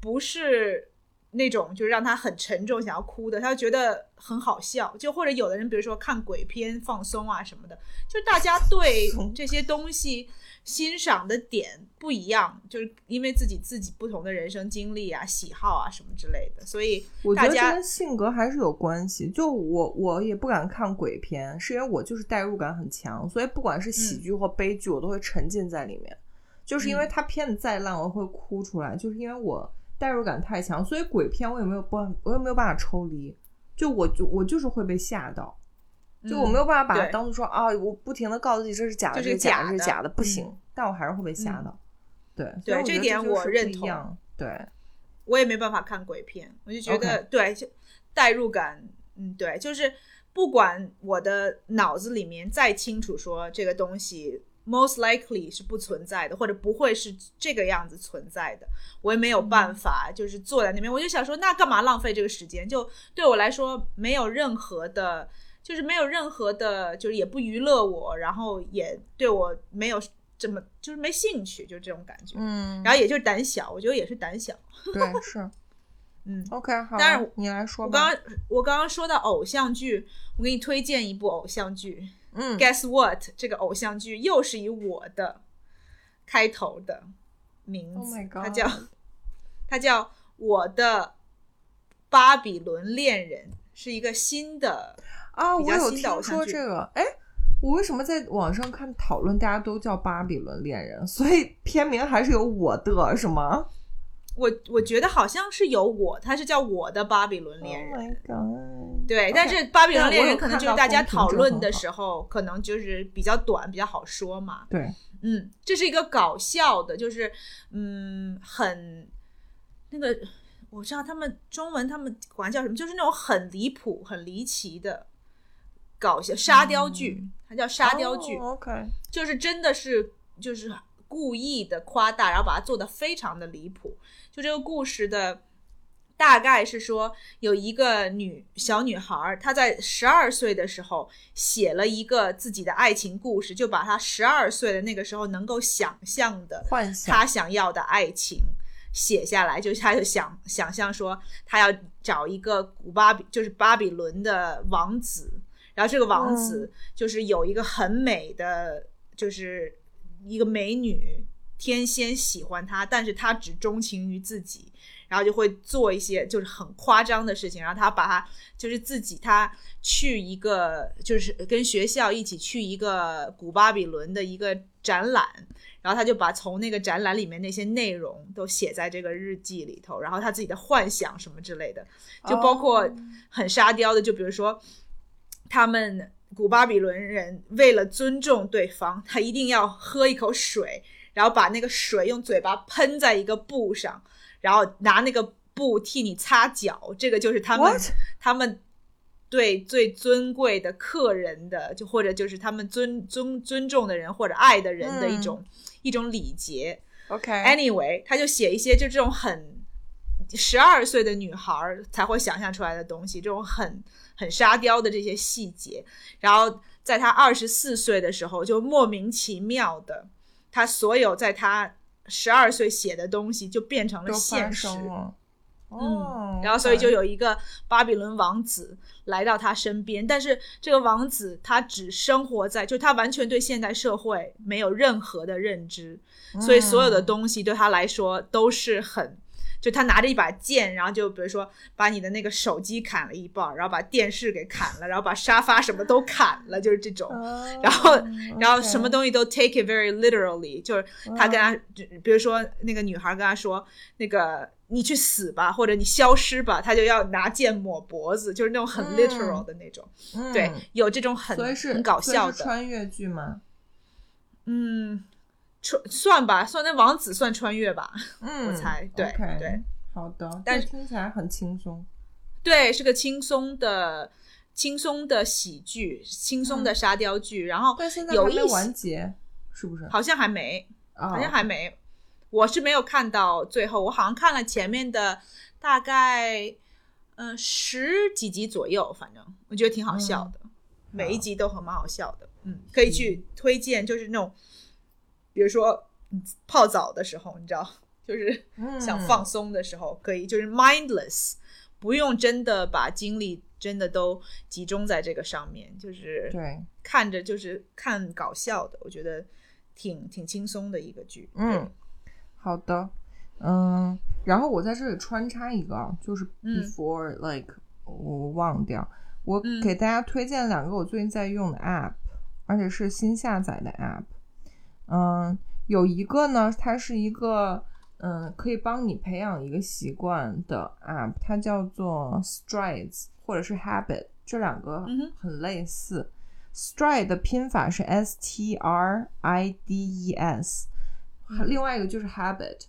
S1: 不是那种就是让他很沉重想要哭的，他就觉得很好笑。就或者有的人，比如说看鬼片放松啊什么的，就大家对 这些东西欣赏的点不一样，就是因为自己自己不同的人生经历啊、喜好啊什么之类的，所以
S2: 我觉得这
S1: 大家
S2: 跟性格还是有关系。就我我也不敢看鬼片，是因为我就是代入感很强，所以不管是喜剧或悲剧，我都会沉浸在里面。就是因为
S1: 嗯
S2: 它片子再烂，我会哭出来，就是因为我代入感太强，所以鬼片我也没有办，我也没有办法抽离。就我就我就是会被吓到，就我没有办法把它当做说啊，我不停的告诉自己这是假的，
S1: 这是
S2: 假的，这是假的，不
S1: 嗯
S2: 行，但我还是会被吓
S1: 嗯
S2: 到。对，
S1: 对这点我认同。
S2: 对，
S1: 我也没办法看鬼片，我就觉得对就代入感，嗯，对，就是不管我的脑子里面再清楚说这个东西 most likely 是不存在的，或者不会是这个样子存在的，我也没有
S2: 嗯
S1: 办法，就是坐在那边，我就想说，那干嘛浪费这个时间？就对我来说没有任何的。就是没有任何的，就是也不娱乐我，然后也对我没有这么就是没兴趣，就这种感觉。
S2: 嗯，
S1: 然后也就是胆小，我觉得也是胆小。
S2: 对是。
S1: 嗯
S2: ，OK，好，
S1: 但是
S2: 你来说
S1: 我
S2: 吧。
S1: 刚刚我刚刚说到偶像剧，我给你推荐一部偶像剧。
S2: 嗯。
S1: Guess what？这个偶像剧又是以我的开头的名字
S2: Oh
S1: 它叫它叫我的巴比伦恋人，是一个新的
S2: 啊，我有听说这个，哎，我为什么在网上看讨论，大家都叫《巴比伦恋人》，所以片名还是有我的，是吗
S1: 我我觉得好像是有我，他是叫我的巴比伦恋人。
S2: ？Oh！
S1: 对但是巴比伦恋人可能就是大家讨论的时候，可能就是比较短，比较好说嘛。
S2: 对，
S1: 嗯，这是一个搞笑的，就是嗯，很那个，我知道他们中文他们管叫什么，就是那种很离谱、很离奇的搞笑沙雕剧，它叫沙雕剧，
S2: 哦 OK，
S1: 就是真的是就是故意的夸大，然后把它做的非常的离谱。就这个故事的大概是说，有一个女小女孩，她在十二岁的时候写了一个自己的爱情故事，就把她十二岁的那个时候能够想象的
S2: 幻想。
S1: 她想要的爱情写下来，就她就想想象说，她要找一个古巴比，就是巴比伦的王子，然后这个王子就是有一个很美的，就是一个美女天仙喜欢他，但是他只钟情于自己，然后就会做一些就是很夸张的事情，然后他把他就是自己他去一个就是跟学校一起去一个古巴比伦的一个展览，然后他就把从那个展览里面那些内容都写在这个日记里头，然后他自己的幻想什么之类的，就包括
S2: 哦。
S1: 很沙雕的，就比如说他们古巴比伦人为了尊重对方，他一定要喝一口水，然后把那个水用嘴巴喷在一个布上，然后拿那个布替你擦脚，这个就是他们？他们对最尊贵的客人的，就或者就是他们尊尊尊重的人或者爱的人的一种、一种礼节。OK，Anyway，他就写一些就这种很十二岁的女孩才会想象出来的东西，这种很很沙雕的这些细节。然后在他二十四岁的时候，就莫名其妙的，他所有在他十二岁写的东西就变成了现实。
S2: 哦
S1: 嗯，，然后所以就有一个巴比伦王子来到他身边，但是这个王子他只生活在，就他完全对现代社会没有任何的认知，所以所有的
S2: 嗯
S1: 东西对他来说都是很，就他拿着一把剑，然后就比如说把你的那个手机砍了一半儿，然后把电视给砍了，然后把沙发什么都砍了，就是这种。
S2: 哦
S1: 然后，然后什么东西都 take it very literally，就是他跟他，就比如说那个女孩跟他说，那个你去死吧，或者你消失吧，他就要拿剑抹脖子，就是那种很
S2: 嗯
S1: literal 的那种。
S2: 嗯
S1: 对，有这种很很搞笑的，
S2: 穿越剧吗？
S1: 嗯，穿算吧，算那王子算穿越吧，
S2: 嗯，
S1: 我猜对对，
S2: 好的，
S1: 但是
S2: 听起来很轻松。
S1: 对，是个轻松的。轻松的喜剧，轻松的沙雕剧，然后
S2: 但现在还没完结，是不是？
S1: 好像还没，
S2: 啊，
S1: 好像还没，我是没有看到最后，我好像看了前面的大概呃十几集左右，反正我觉得挺好笑的，每一集都很蛮好笑的，嗯，可以去推荐，就是那种比如说嗯泡澡的时候，你知道，就是
S2: 嗯
S1: 想放松的时候，可以就是 mindless，不用真的把精力真的都集中在这个上面，就是
S2: 对，
S1: 看着就是看搞笑的，我觉得挺挺轻松的一个剧。
S2: 嗯，好的，嗯，然后我在这里穿插一个啊，就是
S1: 嗯
S2: before like 我忘掉，我
S1: 嗯
S2: 给大家推荐两个我最近在用的 app，而且是新下载的 app。嗯，有一个呢，它是一个嗯可以帮你培养一个习惯的 app，它叫做 Strides 或者是 Habit，这两个很类似。Stride 的拼法是 S T R I D E S，
S1: 嗯
S2: 另外一个就是 habit，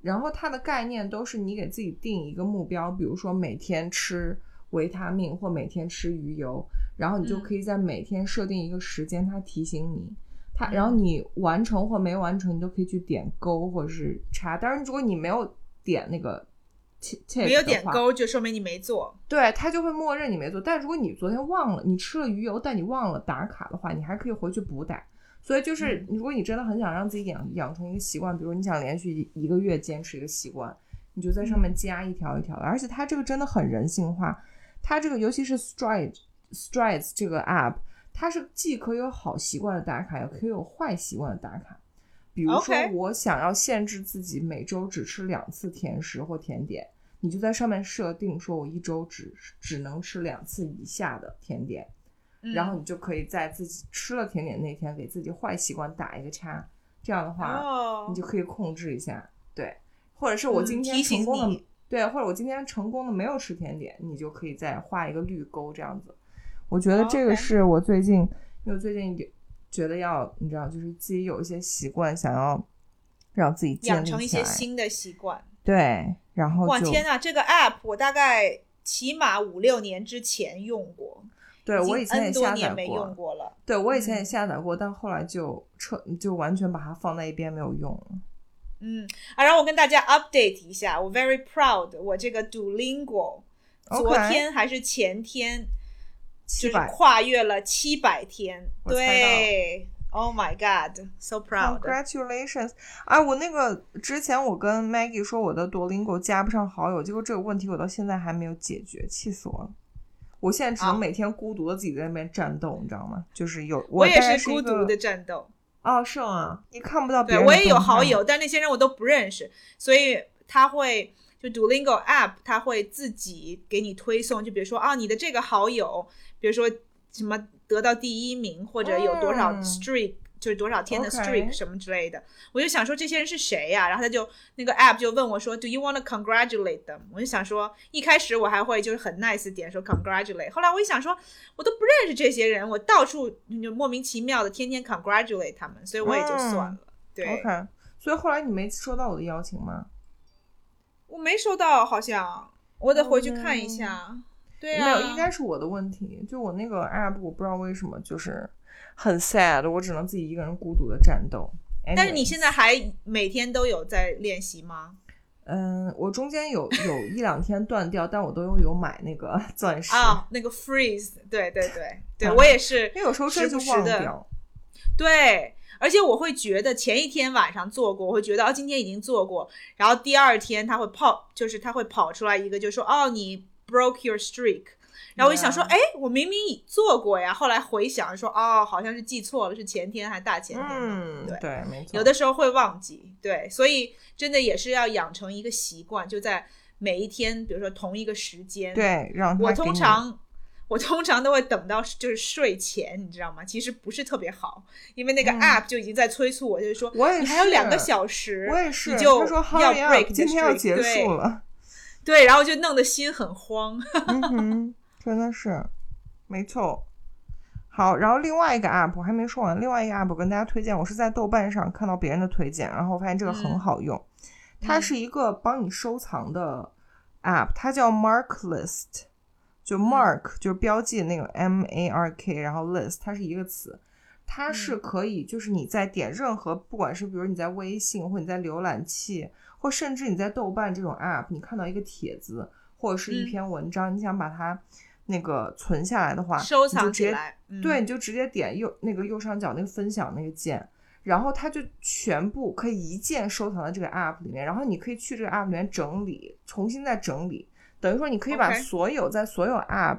S2: 然后它的概念都是你给自己定一个目标，比如说每天吃维他命或每天吃鱼油，然后你就
S1: 嗯
S2: 可以在每天设定一个时间，它提醒你。它，
S1: 嗯
S2: 然后你完成或没完成，你都可以去点勾或者是叉。当然，如果你没有点那个
S1: 没有点勾，就说明你没做。
S2: 对，它就会默认你没做。但如果你昨天忘了，你吃了鱼油，但你忘了打卡的话，你还可以回去补打。所以就是，
S1: 嗯
S2: 如果你真的很想让自己养养成一个习惯，比如你想连续一个月坚持一个习惯，你就在上面加一条一条的。而且它这个真的很人性化，它这个尤其是 Stride Strides 这个 app，它是既可以有好习惯的打卡，也可以有坏习惯的打卡。比如说我想要限制自己每周只吃两次甜食或甜点，你就在上面设定说，我一周只只能吃两次以下的甜点，
S1: 嗯
S2: 然后你就可以在自己吃了甜点那天给自己坏习惯打一个叉，这样的话，
S1: 哦，
S2: 你就可以控制一下，对，或者是我
S1: 嗯
S2: 今天成功的，对，或者我今天成功的没有吃甜点，你就可以再画一个绿勾这样子。我觉得这个是我最近，因为最近觉得要，你知道，就是自己有一些习惯，想要让自己
S1: 养成一些新的习惯。
S2: 对，然后
S1: 哇，天呐，这个 app 我大概起码五六年之前用过，
S2: 对我以前也下载过，
S1: 用过了。
S2: 对我以前也
S1: 嗯
S2: 下载过，但后来就彻，就完全把它放在一边没有用了。
S1: 嗯，啊，然后我跟大家 update 一下，我 very proud，我这个 Duolingo 昨天还是前天就是跨越了七百天，对，Oh my God，so
S2: proud，Congratulations！啊，我那个之前我跟 Maggie 说我的 Duolingo 加不上好友，结果这个问题我到现在还没有解决，气死我了。我现在只能
S1: 啊
S2: 每天孤独的自己在那边战斗，你知道吗？就是有
S1: 我也是孤独的战斗。
S2: 哦，是吗？你看不到别人，
S1: 对我也有好友，，但那些人我都不认识，所以他会就 Duolingo app，它会自己给你推送，就比如说啊，你的这个好友，比如说什么得到第一名，或者有多少
S2: 嗯
S1: streak，、就是多少天的 streak 什么之类的，我就想说这些人是谁呀、然后他就那个 app 就问我说，Do you want to congratulate them？我就想说，一开始我还会就是很 nice 点说 congratulate，后来我一想说，我都不认识这些人，我到处就莫名其妙的天天 congratulate 他们，所以我也就算了。对
S2: OK，所以后来你没收到我的邀请吗？
S1: 我没收到，好像我得回去看一下。对啊，
S2: 没有，应该是我的问题。就我那个 app，我不知道为什么就是很 sad，我只能自己一个人孤独的战斗。
S1: 但是你现在还每天都有在练习吗？
S2: 嗯，我中间有有一两天断掉，但我都有有买那个钻石，
S1: 啊，那个 freeze，对对对对，
S2: 啊
S1: 我也是
S2: 因为有时候真的就忘掉。
S1: 对，而且我会觉得前一天晚上做过，我会觉得哦，今天已经做过，然后第二天他会跑，就是他会跑出来一个，就说哦，你 broke your streak。然后我就想说哎，我明明已做过呀。后来回想说，哦，好像是记错了，是前天还大前天。
S2: 嗯，
S1: 对
S2: 对，没错。
S1: 有的时候会忘记，对，所以真的也是要养成一个习惯，就在每一天，比如说同一个时间，，
S2: 对让他
S1: 我通常我通常都会等到就是睡前，你知道吗？其实不是特别好，因为那个
S2: 嗯
S1: app 就已经在催促我，就是说
S2: 我也
S1: 你还有两个小时，
S2: 我也是，
S1: 你就
S2: 他说
S1: 要 up，break
S2: 今天要结束
S1: 了，对，对然后就弄得心很慌。
S2: 嗯哼，真的是，没错。好，然后另外一个 app 我还没说完，另外一个 app 我跟大家推荐，我是在豆瓣上看到别人的推荐，然后我发现这个很
S1: 嗯
S2: 好用。它是一个帮你收藏的 app，它叫 Mark List，就 Mark、就是标记那个 M A R K，然后 List 它是一个词，它是可以就是你在点任何，不管是比如你在微信或你在浏览器，或甚至你在豆瓣这种 app，你看到一个帖子或者是一
S1: 嗯。
S2: 篇文章，你想把它那个存下来的话，
S1: 收藏起来，嗯、
S2: 对，你就直接点右那个右上角那个分享那个键，然后它就全部可以一键收藏到这个 app 里面，然后你可以去这个 app 里面整理，重新再整理，等于说你可以把所有在所有 app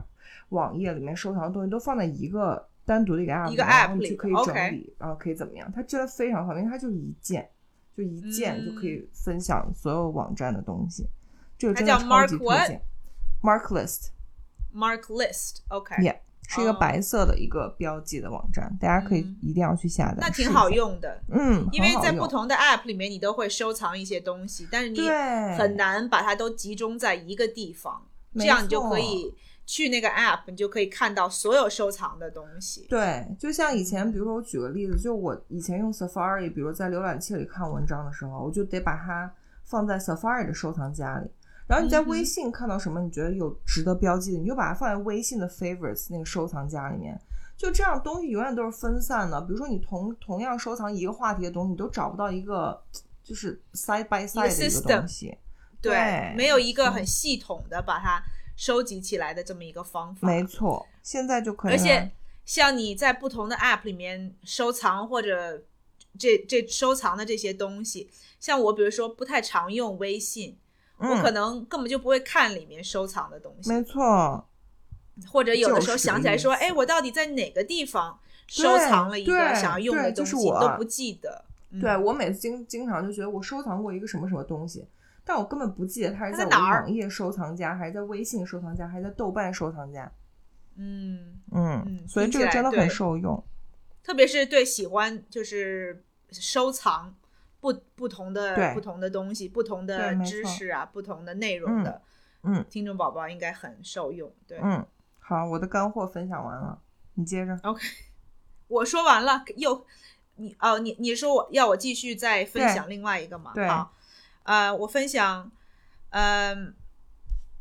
S2: 网页里面收藏的东西都放在一个单独的一个 app
S1: 一个
S2: 里面然
S1: app 里
S2: 后你就可以整理，然后可以怎么样？它真的非常方便，因为它就一键，就一键就可以分享所有网站的东西，这个真的超级推荐。Mark List。
S1: Mark List，OK，、
S2: Yeah，是一个
S1: 哦
S2: 白色的一个标记的网站，大家可以
S1: 嗯
S2: 一定要去下载。
S1: 那挺好。用的。
S2: 嗯，
S1: 因为在不同的 App 里面，你都会收藏一些东西，但是你很难把它都集中在一个地方，这样你就可以去那个 App，你就可以看到所有收藏的东西。
S2: 对，就像以前，比如说我举个例子，就我以前用 Safari，比如在浏览器里看文章的时候，我就得把它放在 Safari 的收藏夹里。然后你在微信看到什么你觉得有值得标记的，你就把它放在微信的 Favorites 那个收藏夹里面。就这样，东西永远都是分散的。比如说你同同样收藏一个话题的东西，你都找不到一个就是 side by side 的一个东西。
S1: 对，
S2: 对
S1: 没有一个很系统的把它收集起来的这么一个方法。
S2: 没错，现在就可以。
S1: 而且像你在不同的 App 里面收藏或者这这收藏的这些东西，像我比如说不太常用微信，我
S2: 嗯
S1: 可能根本就不会看里面收藏的东西，
S2: 没错，
S1: 或者有的时候想起来说，哎，我到底在哪个地方收藏了一个
S2: 对
S1: 想要用的东西，
S2: 就是我
S1: 都不记得。嗯
S2: 对我每次经经常就觉得我收藏过一个什么什么东西，但我根本不记得它是在
S1: 哪儿
S2: 网页收藏夹，还是在微信收藏夹，还是在豆瓣收藏夹。
S1: 嗯，
S2: 嗯，
S1: 嗯
S2: 所以这个真的很受用。
S1: 特别是对喜欢就是收藏不不同的不同的东西、不同的知识啊、不同的内容的
S2: 嗯
S1: 听众宝宝应该很受用。对、
S2: 嗯，好，我的干货分享完了，你接着。
S1: ，OK，我说完了，又你哦，你你说我要我继续再分享另外一个吗？
S2: 对
S1: 好，呃，我分享，嗯、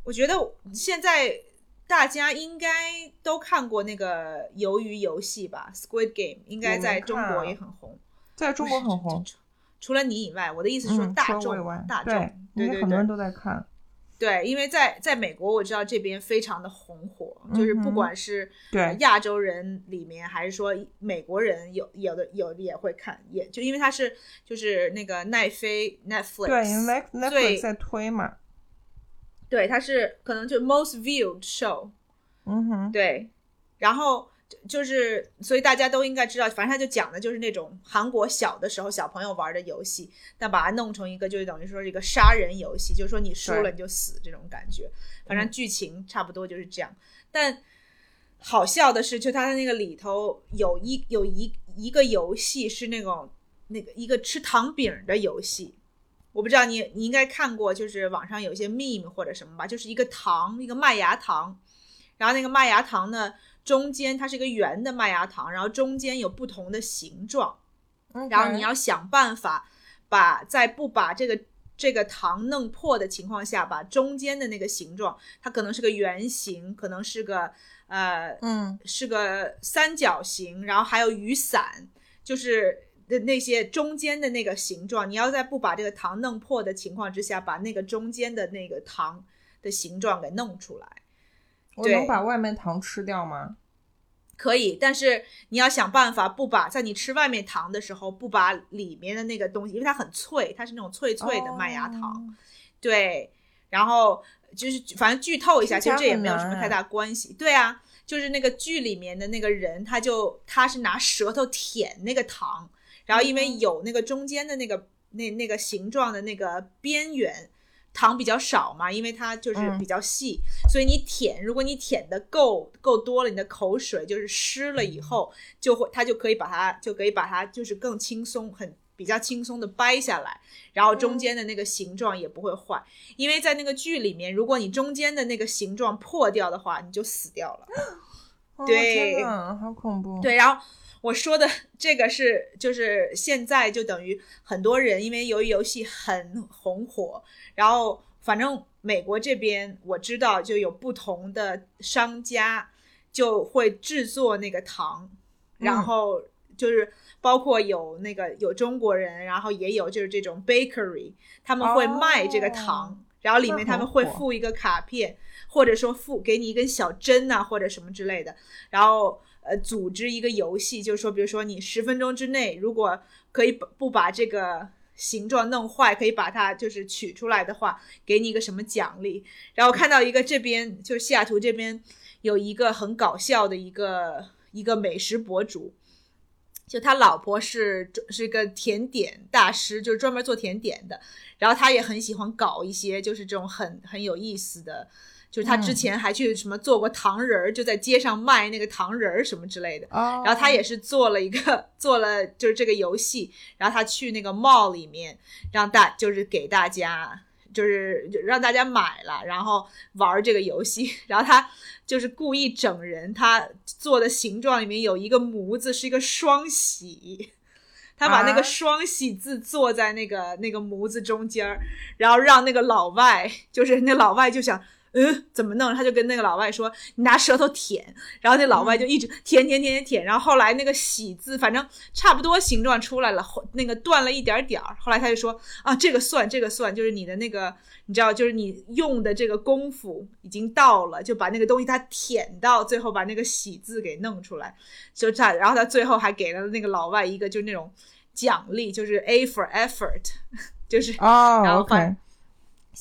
S1: 我觉得现在大家应该都看过那个鱿鱼游戏吧，《Squid Game》应该在中国也很红。
S2: 在中国很红，
S1: 除除了你以外，我的意思是大众，大众，
S2: 对，
S1: 对对
S2: 很多人都在看。
S1: 对，因为在在美国，我知道这边非常的红火，就是不管是
S2: 对
S1: 呃亚洲人里面，还是说美国人有有的有的也会看，也就因为它是就是那个奈飞 Netflix，
S2: 对，因为 Netflix 在推嘛。
S1: 对，它是可能就 most viewed show，
S2: 嗯哼，
S1: 对，然后就就是，所以大家都应该知道，反正他就讲的就是那种韩国小的时候小朋友玩的游戏，但把它弄成一个就是等于说是一个杀人游戏，就是说你输了你就死这种感觉。反正
S2: 嗯
S1: 剧情差不多就是这样。但好笑的是，就他的那个里头有一有一一个游戏是那种那个一个吃糖饼的游戏。我不知道你你应该看过，就是网上有一些 meme 或者什么吧，就是一个糖，一个麦芽糖，然后那个麦芽糖呢，中间它是一个圆的麦芽糖，然后中间有不同的形状，然后你要想办法把在不把这个这个糖弄破的情况下，把中间的那个形状，它可能是个圆形，可能是个呃
S2: 嗯。
S1: 是个三角形，然后还有雨伞，就是的那些中间的那个形状，你要在不把这个糖弄破的情况之下，把那个中间的那个糖的形状给弄出来。
S2: 我能把外面糖吃掉吗？
S1: 可以，但是你要想办法不把在你吃外面糖的时候，不把里面的那个东西，因为它很脆，它是那种脆脆的麦芽糖，
S2: 哦
S1: 对，然后就是反正剧透一下，其实这也没有什么太大关系。对啊，就是那个剧里面的那个人，他就他是拿舌头舔那个糖，然后因为
S2: 嗯
S1: 有那个中间的那个那那个形状的那个边缘。糖比较少嘛，因为它就是
S2: 嗯
S1: 比较细，所以你舔，如果你舔的够够多了，你的口水就是湿了以后，就会它就可以把它就可以把它就是更轻松，很比较轻松的掰下来，然后中间的那个形状也不会坏，因为在那个剧里面，如果你中间的那个形状破掉的话，你就死掉了。
S2: 哦
S1: 对
S2: 好恐怖。
S1: 对，然后我说的这个是，就是现在就等于很多人因为由于游戏很红火，然后反正美国这边我知道就有不同的商家就会制作那个糖，然
S2: 嗯
S1: 后就是包括有那个有中国人，然后也有就是这种 bakery，他们会卖这个糖。
S2: 哦
S1: 然后里面他们会附一个卡片，或者说附给你一根小针呐、或者什么之类的，然后呃组织一个游戏，就是说，比如说你十分钟之内，如果可以不不把这个形状弄坏，可以把它就是取出来的话，给你一个什么奖励。然后看到一个这边就是西雅图这边有一个很搞笑的一个一个美食博主。就他老婆是是个甜点大师，就是专门做甜点的。然后他也很喜欢搞一些就是这种很很有意思的，就是他之
S2: 嗯
S1: 前还去什么做过糖人儿，就在街上卖那个糖人儿什么之类的。
S2: 哦，
S1: 然后他也是做了一个做了就是这个游戏，然后他去那个 mall 里面让大就是给大家就是让大家买了，然后玩这个游戏，然后他就是故意整人，他做的形状里面有一个模子是一个双喜。他把那
S2: 啊
S1: 个双喜字坐在那个、那个模子中间儿，然后让那个老外，就是那老外就想，嗯，怎么弄？他就跟那个老外说，你拿舌头舔，然后那老外就一直舔舔舔舔舔，然后后来那个喜字，反正差不多形状出来了，后那个断了一点点儿，后来他就说啊，这个算，这个算，就是你的那个，你知道，就是你用的这个功夫已经到了，就把那个东西他舔到，最后把那个喜字给弄出来，就他，然后他最后还给了那个老外一个就是那种奖励，就是 A for effort，就是
S2: 哦
S1: 然后
S2: ，OK，
S1: 反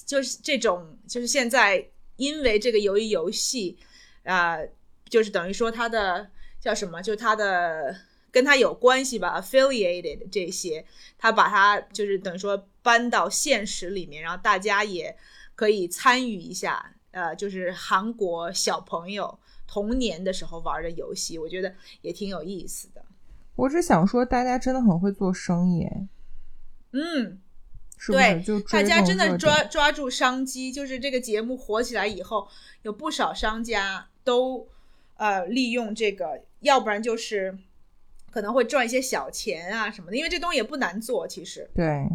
S1: 就是这种，就是现在因为这个鱿鱼游戏，呃，就是等于说它的叫什么，就它的跟它有关系吧，affiliated 这些，他把它就是等于说搬到现实里面，然后大家也可以参与一下，呃，就是韩国小朋友童年的时候玩的游戏，我觉得也挺有意思的。
S2: 我只想说，大家真的很会做生意，哎
S1: 嗯，
S2: 是不是？
S1: 对
S2: 就
S1: 大家真的抓抓住商机，就是这个节目火起来以后，有不少商家都呃利用这个，要不然就是可能会赚一些小钱啊什么的，因为这东西也不难做，其实
S2: 对，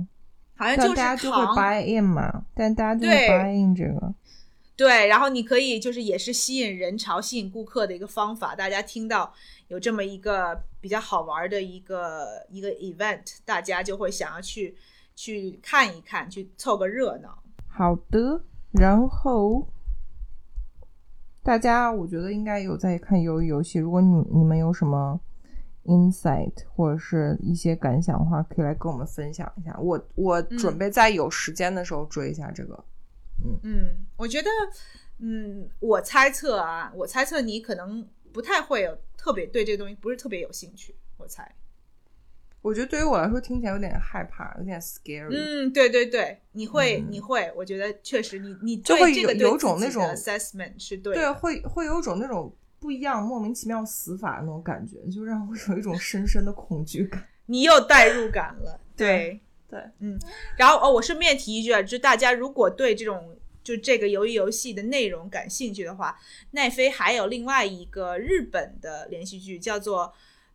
S1: 好像就是
S2: 但大家就会
S1: 糖
S2: buy in 嘛，但大家就会
S1: 对
S2: buy in 这个，
S1: 对，然后你可以就是也是吸引人潮、吸引顾客的一个方法。大家听到有这么一个比较好玩的一个一个 event，大家就会想要去去看一看，去凑个热闹。
S2: 好的，然后大家我觉得应该有在看鱿鱼游戏，如果你你们有什么 insight 或者是一些感想的话，可以来跟我们分享一下。我我准备在有时间的时候追一下这个。
S1: 嗯，我觉得，嗯，我猜测啊，我猜测你可能不太会有特别对这个东西不是特别有兴趣，我猜。
S2: 我觉得对于我来说听起来有点害怕，有点 scary。
S1: 嗯，对对对，你会，
S2: 嗯
S1: 你会，我觉得确实你你
S2: 就会有
S1: 对这个对
S2: 有种那种
S1: assessment 是对
S2: 对，会会有种那种不一样、莫名其妙死法的那种感觉，就让我有一种深深的恐惧感。
S1: 你有代入感了，对。
S2: 对，
S1: 嗯，然后哦，我顺便提一句啊，就是大家如果对这种就这个鱿鱼游戏的内容感兴趣的话，奈飞还有另外一个日本的连续剧叫做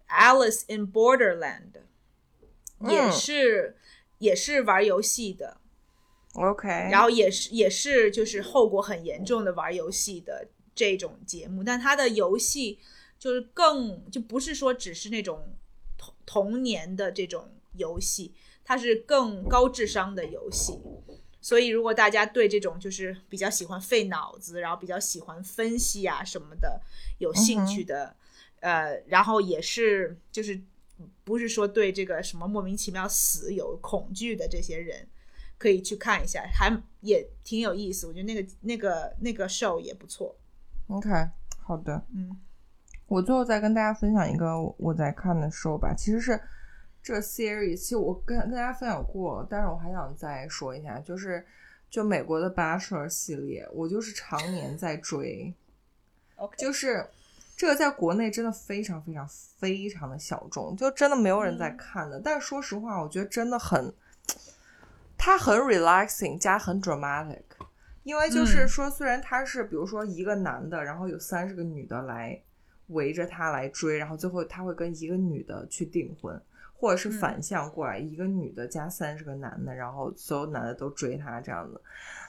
S1: 《Alice in Borderland》，也
S2: 嗯
S1: 是、也是玩游戏的。
S2: OK，
S1: 然后也是也是就是后果很严重的玩游戏的这种节目，但它的游戏就是更就不是说只是那种童童年的这种游戏，它是更高智商的游戏。所以如果大家对这种就是比较喜欢费脑子，然后比较喜欢分析啊什么的有兴趣的，呃，然后也是就是不是说对这个什么莫名其妙死有恐惧的这些人。可以去看一下，还也挺有意思。我觉得那个那个那个 show 也不错。
S2: OK，好的。
S1: 嗯，
S2: 我最后再跟大家分享一个我在看的 show 吧，其实是这 series，其实我跟跟大家分享过，但是我还想再说一下，就是就美国的 Bachelor 系列，我就是常年在追就是这个在国内真的非常非常非常的小众，就真的没有人在看的。但是说实话，我觉得真的很，它很 relaxing 加很 dramatic，因为就是
S1: 嗯
S2: 说，虽然他是比如说一个男的，然后有三十个女的来围着他来追，然后最后他会跟一个女的去订婚。或者是反向过来，一个女的加三十个男的，然后所有男的都追她这样子。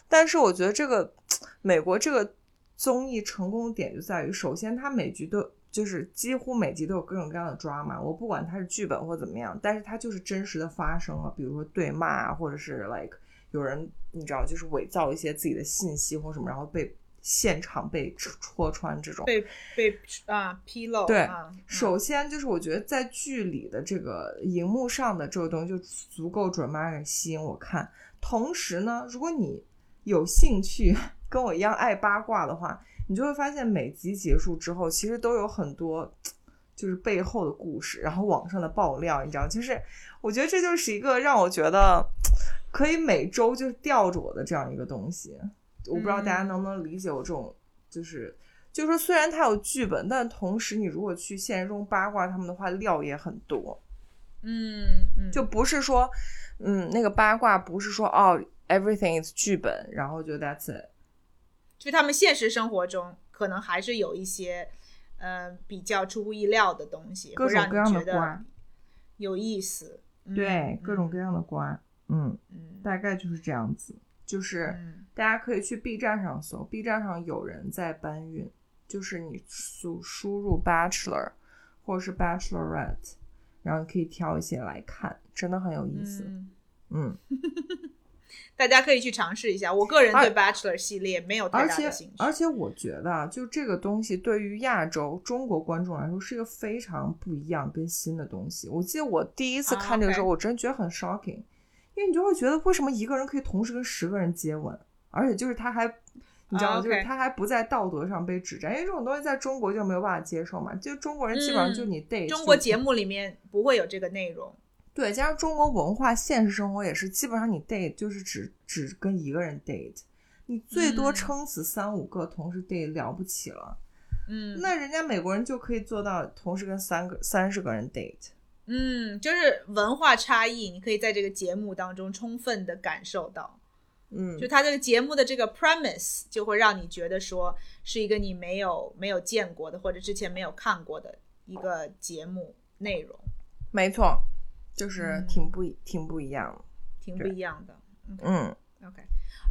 S2: 但是我觉得这个 美国这个综艺成功的点就在于，首先它每局都就是几乎每集都有各种各样的 drama，我不管它是剧本或怎么样，但是它就是真实的发生了，比如说对骂啊，或者是 like 有人你知道就是伪造一些自己的信息或什么，然后被现场被戳穿这种。
S1: 被被啊披露。
S2: 对首先就是我觉得在剧里的这个荧幕上的这个东西就足够 dramatic 吸引我看。同时呢，如果你有兴趣跟我一样爱八卦的话，你就会发现每集结束之后，其实都有很多 就是背后的故事，然后网上的爆料，你知道，就是我觉得这就是一个让我觉得 可以每周就吊着我的这样一个东西。我不知道大家能不能理解我这种，就是就是说，虽然它有剧本，但同时你如果去现实中八卦他们的话，料也很多，
S1: 嗯嗯，
S2: 就不是说，嗯，那个八卦不是说哦，everything is 剧本，然后就 that's it。
S1: 就他们现实生活中可能还是有一些呃比较出乎意料的东西，
S2: 各种各样
S1: 你觉得
S2: 的瓜，
S1: 有意思。嗯
S2: 对，各种各样的瓜，嗯，
S1: 嗯
S2: 大概就是这样子。就是
S1: 嗯
S2: 大家可以去 B 站上搜，B 站上有人在搬运，就是你输输入 Bachelor 或者是 Bachelorette，然后你可以挑一些来看，真的很有意思。
S1: 嗯
S2: 嗯，
S1: 大家可以去尝试一下。我个人对 Bachelor 系列没有太大的兴趣。
S2: 而且我觉得啊，就这个东西对于亚洲中国观众来说是一个非常不一样跟新的东西。我记得我第一次
S1: 啊
S2: 看这个时候我真觉得很 shocking，因为你就会觉得为什么一个人可以同时跟十个人接吻，而且就是他还。你知道就是他还不在道德上被指摘，因为这种东西在中国就没有办法接受嘛。就中国人基本上就
S1: 嗯
S2: 你 date，、
S1: 中国节目里面不会有这个内容。
S2: 对，加上中国文化，现实生活也是，基本上你 date 就是只只跟一个人 date，你最多
S1: 嗯
S2: 撑死三五个同时 date 了不起了。
S1: 嗯，
S2: 那人家美国人就可以做到同时跟三个三十个人 date。
S1: 嗯，就是文化差异，你可以在这个节目当中充分的感受到。
S2: 嗯
S1: 就，他这个节目的这个 premise 就会让你觉得说是一个你没有没有见过的或者之前没有看过的一个节目内容，
S2: 没错，就是
S1: 嗯
S2: 挺不一、挺不一样的。
S1: 挺不一样的。
S2: 嗯
S1: OK，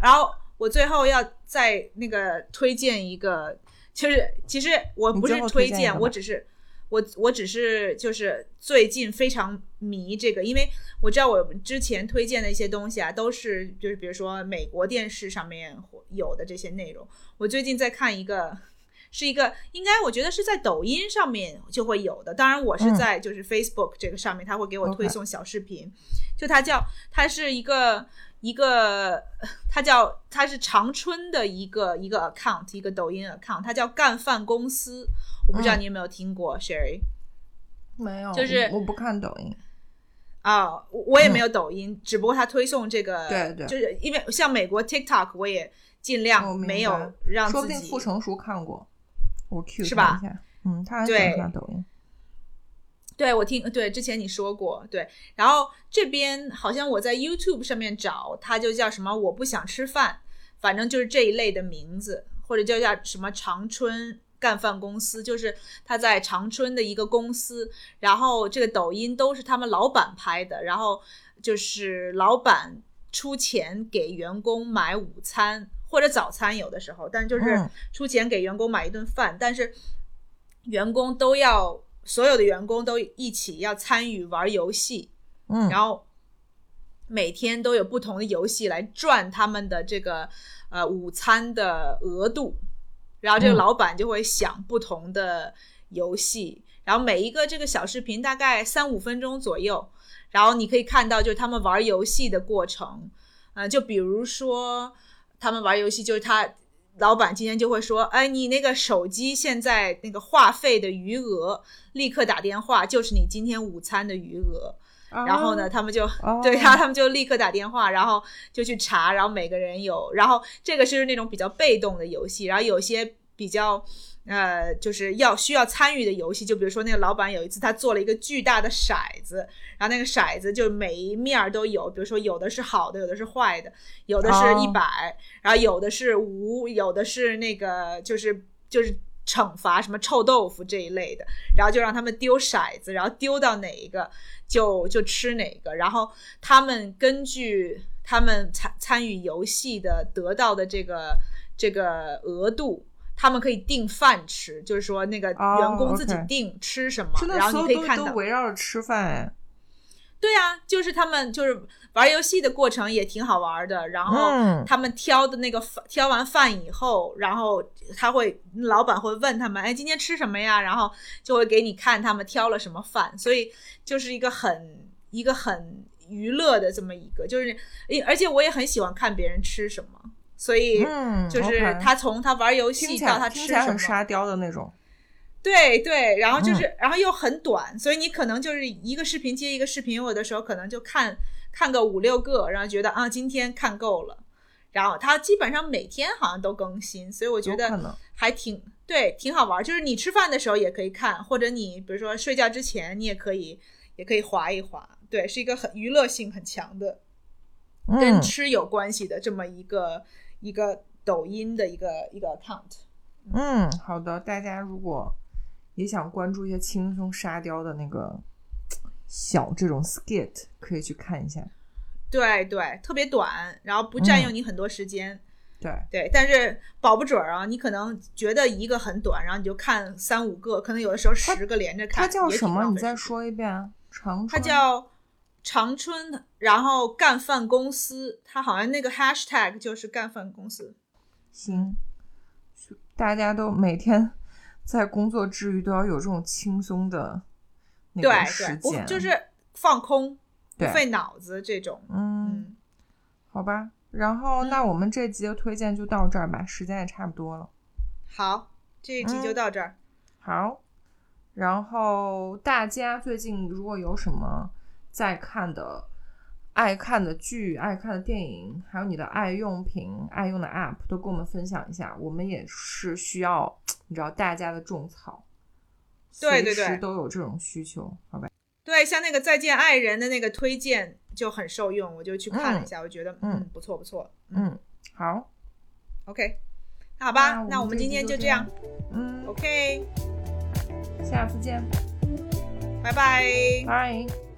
S1: 然后我最后要再那个推荐一个，就是其实我不是
S2: 推
S1: 推荐，我只是我我只是就是最近非常迷这个，因为我知道我之前推荐的一些东西啊，都是就是比如说美国电视上面有的这些内容。我最近在看一个。是一个应该我觉得是在抖音上面就会有的，当然我是
S2: 嗯
S1: 在就是 Facebook 这个上面，它会给我推送小视频。就它叫它是一个一个，它叫它是长春的一个一个 account，一个抖音 account，它叫干饭公司。我不知道
S2: 嗯
S1: 你有没有听过、Sherry
S2: 没有，
S1: 就是
S2: 我不看抖音。
S1: 啊？我我也没有抖音，只不过它推送这个，
S2: 嗯对对
S1: 就是因为像美国 TikTok，我也尽量没有
S2: 白说不定
S1: 让自己
S2: 傅成熟看过，我 Q
S1: 是吧。
S2: 嗯，他
S1: 对
S2: 欢抖音。
S1: 对，我听对之前你说过，对，然后这边好像我在 YouTube 上面找，它就叫什么我不想吃饭，反正就是这一类的名字，或者叫叫什么长春干饭公司，就是他在长春的一个公司，然后这个抖音都是他们老板拍的，然后就是老板出钱给员工买午餐或者早餐，有的时候，但就是
S2: 嗯。
S1: 出钱给员工买一顿饭，但是员工都要所有的员工都一起要参与玩游戏，
S2: 嗯，
S1: 然后每天都有不同的游戏来赚他们的这个呃午餐的额度，然后这个
S2: 嗯。
S1: 老板就会想不同的游戏，然后每一个这个小视频大概三五分钟左右，然后你可以看到就是他们玩游戏的过程，呃，就比如说他们玩游戏，就是他老板今天就会说，哎，你那个手机现在那个话费的余额，立刻打电话，就是你今天午餐的余额。然后呢，他们就、
S2: 哦
S1: 对，然后他们就立刻打电话，然后就去查，然后每个人有，然后这个是那种比较被动的游戏，然后有些比较呃，就是要需要参与的游戏，就比如说那个老板有一次他做了一个巨大的骰子，然后那个骰子就每一面儿都有，比如说有的是好的，有的是坏的，有的是
S2: 哦
S1: 一百、然后有的是无，有的是那个就是就是。惩罚什么臭豆腐这一类的，然后就让他们丢骰子，然后丢到哪一个就就吃哪个，然后他们根据他们参参与游戏的得到的这个这个额度，他们可以订饭吃，就是说那个
S2: 哦
S1: 员工自己定吃什么，然后你可以看到，
S2: 围绕着吃饭。哎。
S1: 对啊，就是他们就是玩游戏的过程也挺好玩的，然后
S2: 嗯。
S1: 他们挑的那个饭，挑完饭以后，然后他会老板会问他们，哎，今天吃什么呀？然后就会给你看他们挑了什么饭，所以就是一个很一个很娱乐的这么一个，就是而且我也很喜欢看别人吃什么，所以
S2: 嗯，
S1: 就是他从他玩游戏到他吃什么，
S2: 很沙雕的那种。
S1: 对对，然后就是，
S2: 嗯
S1: 然后又很短，所以你可能就是一个视频接一个视频，有的时候可能就看看个五六个，然后觉得啊，今天看够了，然后他基本上每天好像都更新，所以我觉得还挺对，挺好玩。就是你吃饭的时候也可以看，或者你比如说睡觉之前，你也可以也可以划一划，对，是一个很娱乐性很强的，跟
S2: 嗯，
S1: 吃有关系的这么一个一个抖音的一个一个 account。
S2: 嗯，好的，大家如果也想关注一些轻松沙雕的那个小这种 skit，可以去看一下。
S1: 对对，特别短，然后不占
S2: 嗯
S1: 用你很多时间。
S2: 对，
S1: 对，但是保不准儿啊，你可能觉得一个很短，然后你就看三五个，可能有的时候十个连着看。
S2: 它叫什么？你再。说一遍啊。长
S1: 它
S2: 春
S1: 叫长春，然后干饭公司，它好像那个 hashtag 就是干饭公司。
S2: 行，大家都每天在工作之余都要有这种轻松的那时
S1: 对，不
S2: 间，
S1: 就是放空，不
S2: 对
S1: 费脑子这种。
S2: 嗯，
S1: 嗯，
S2: 好吧。然后，那我们这集的推荐就到这儿吧，时间也差不多了。
S1: 好，这一集就
S2: 嗯
S1: 到这儿。
S2: 好，然后大家最近如果有什么在看的、爱看的剧、爱看的电影，还有你的爱用品、爱用的 App，都跟我们分享一下。我们也是需要，你知道大家的种草，
S1: 对对对
S2: 都有这种需求，好吧？
S1: 对，像那个《再见爱人》的那个推荐就很受用，我就去看了一下，我觉得
S2: 嗯
S1: 嗯不错不错。
S2: 嗯，好
S1: ，OK，那好吧，
S2: 那
S1: 那我们今天就这样
S2: 就这样。嗯
S1: ，OK，
S2: 下次见，
S1: 拜拜。
S2: 拜。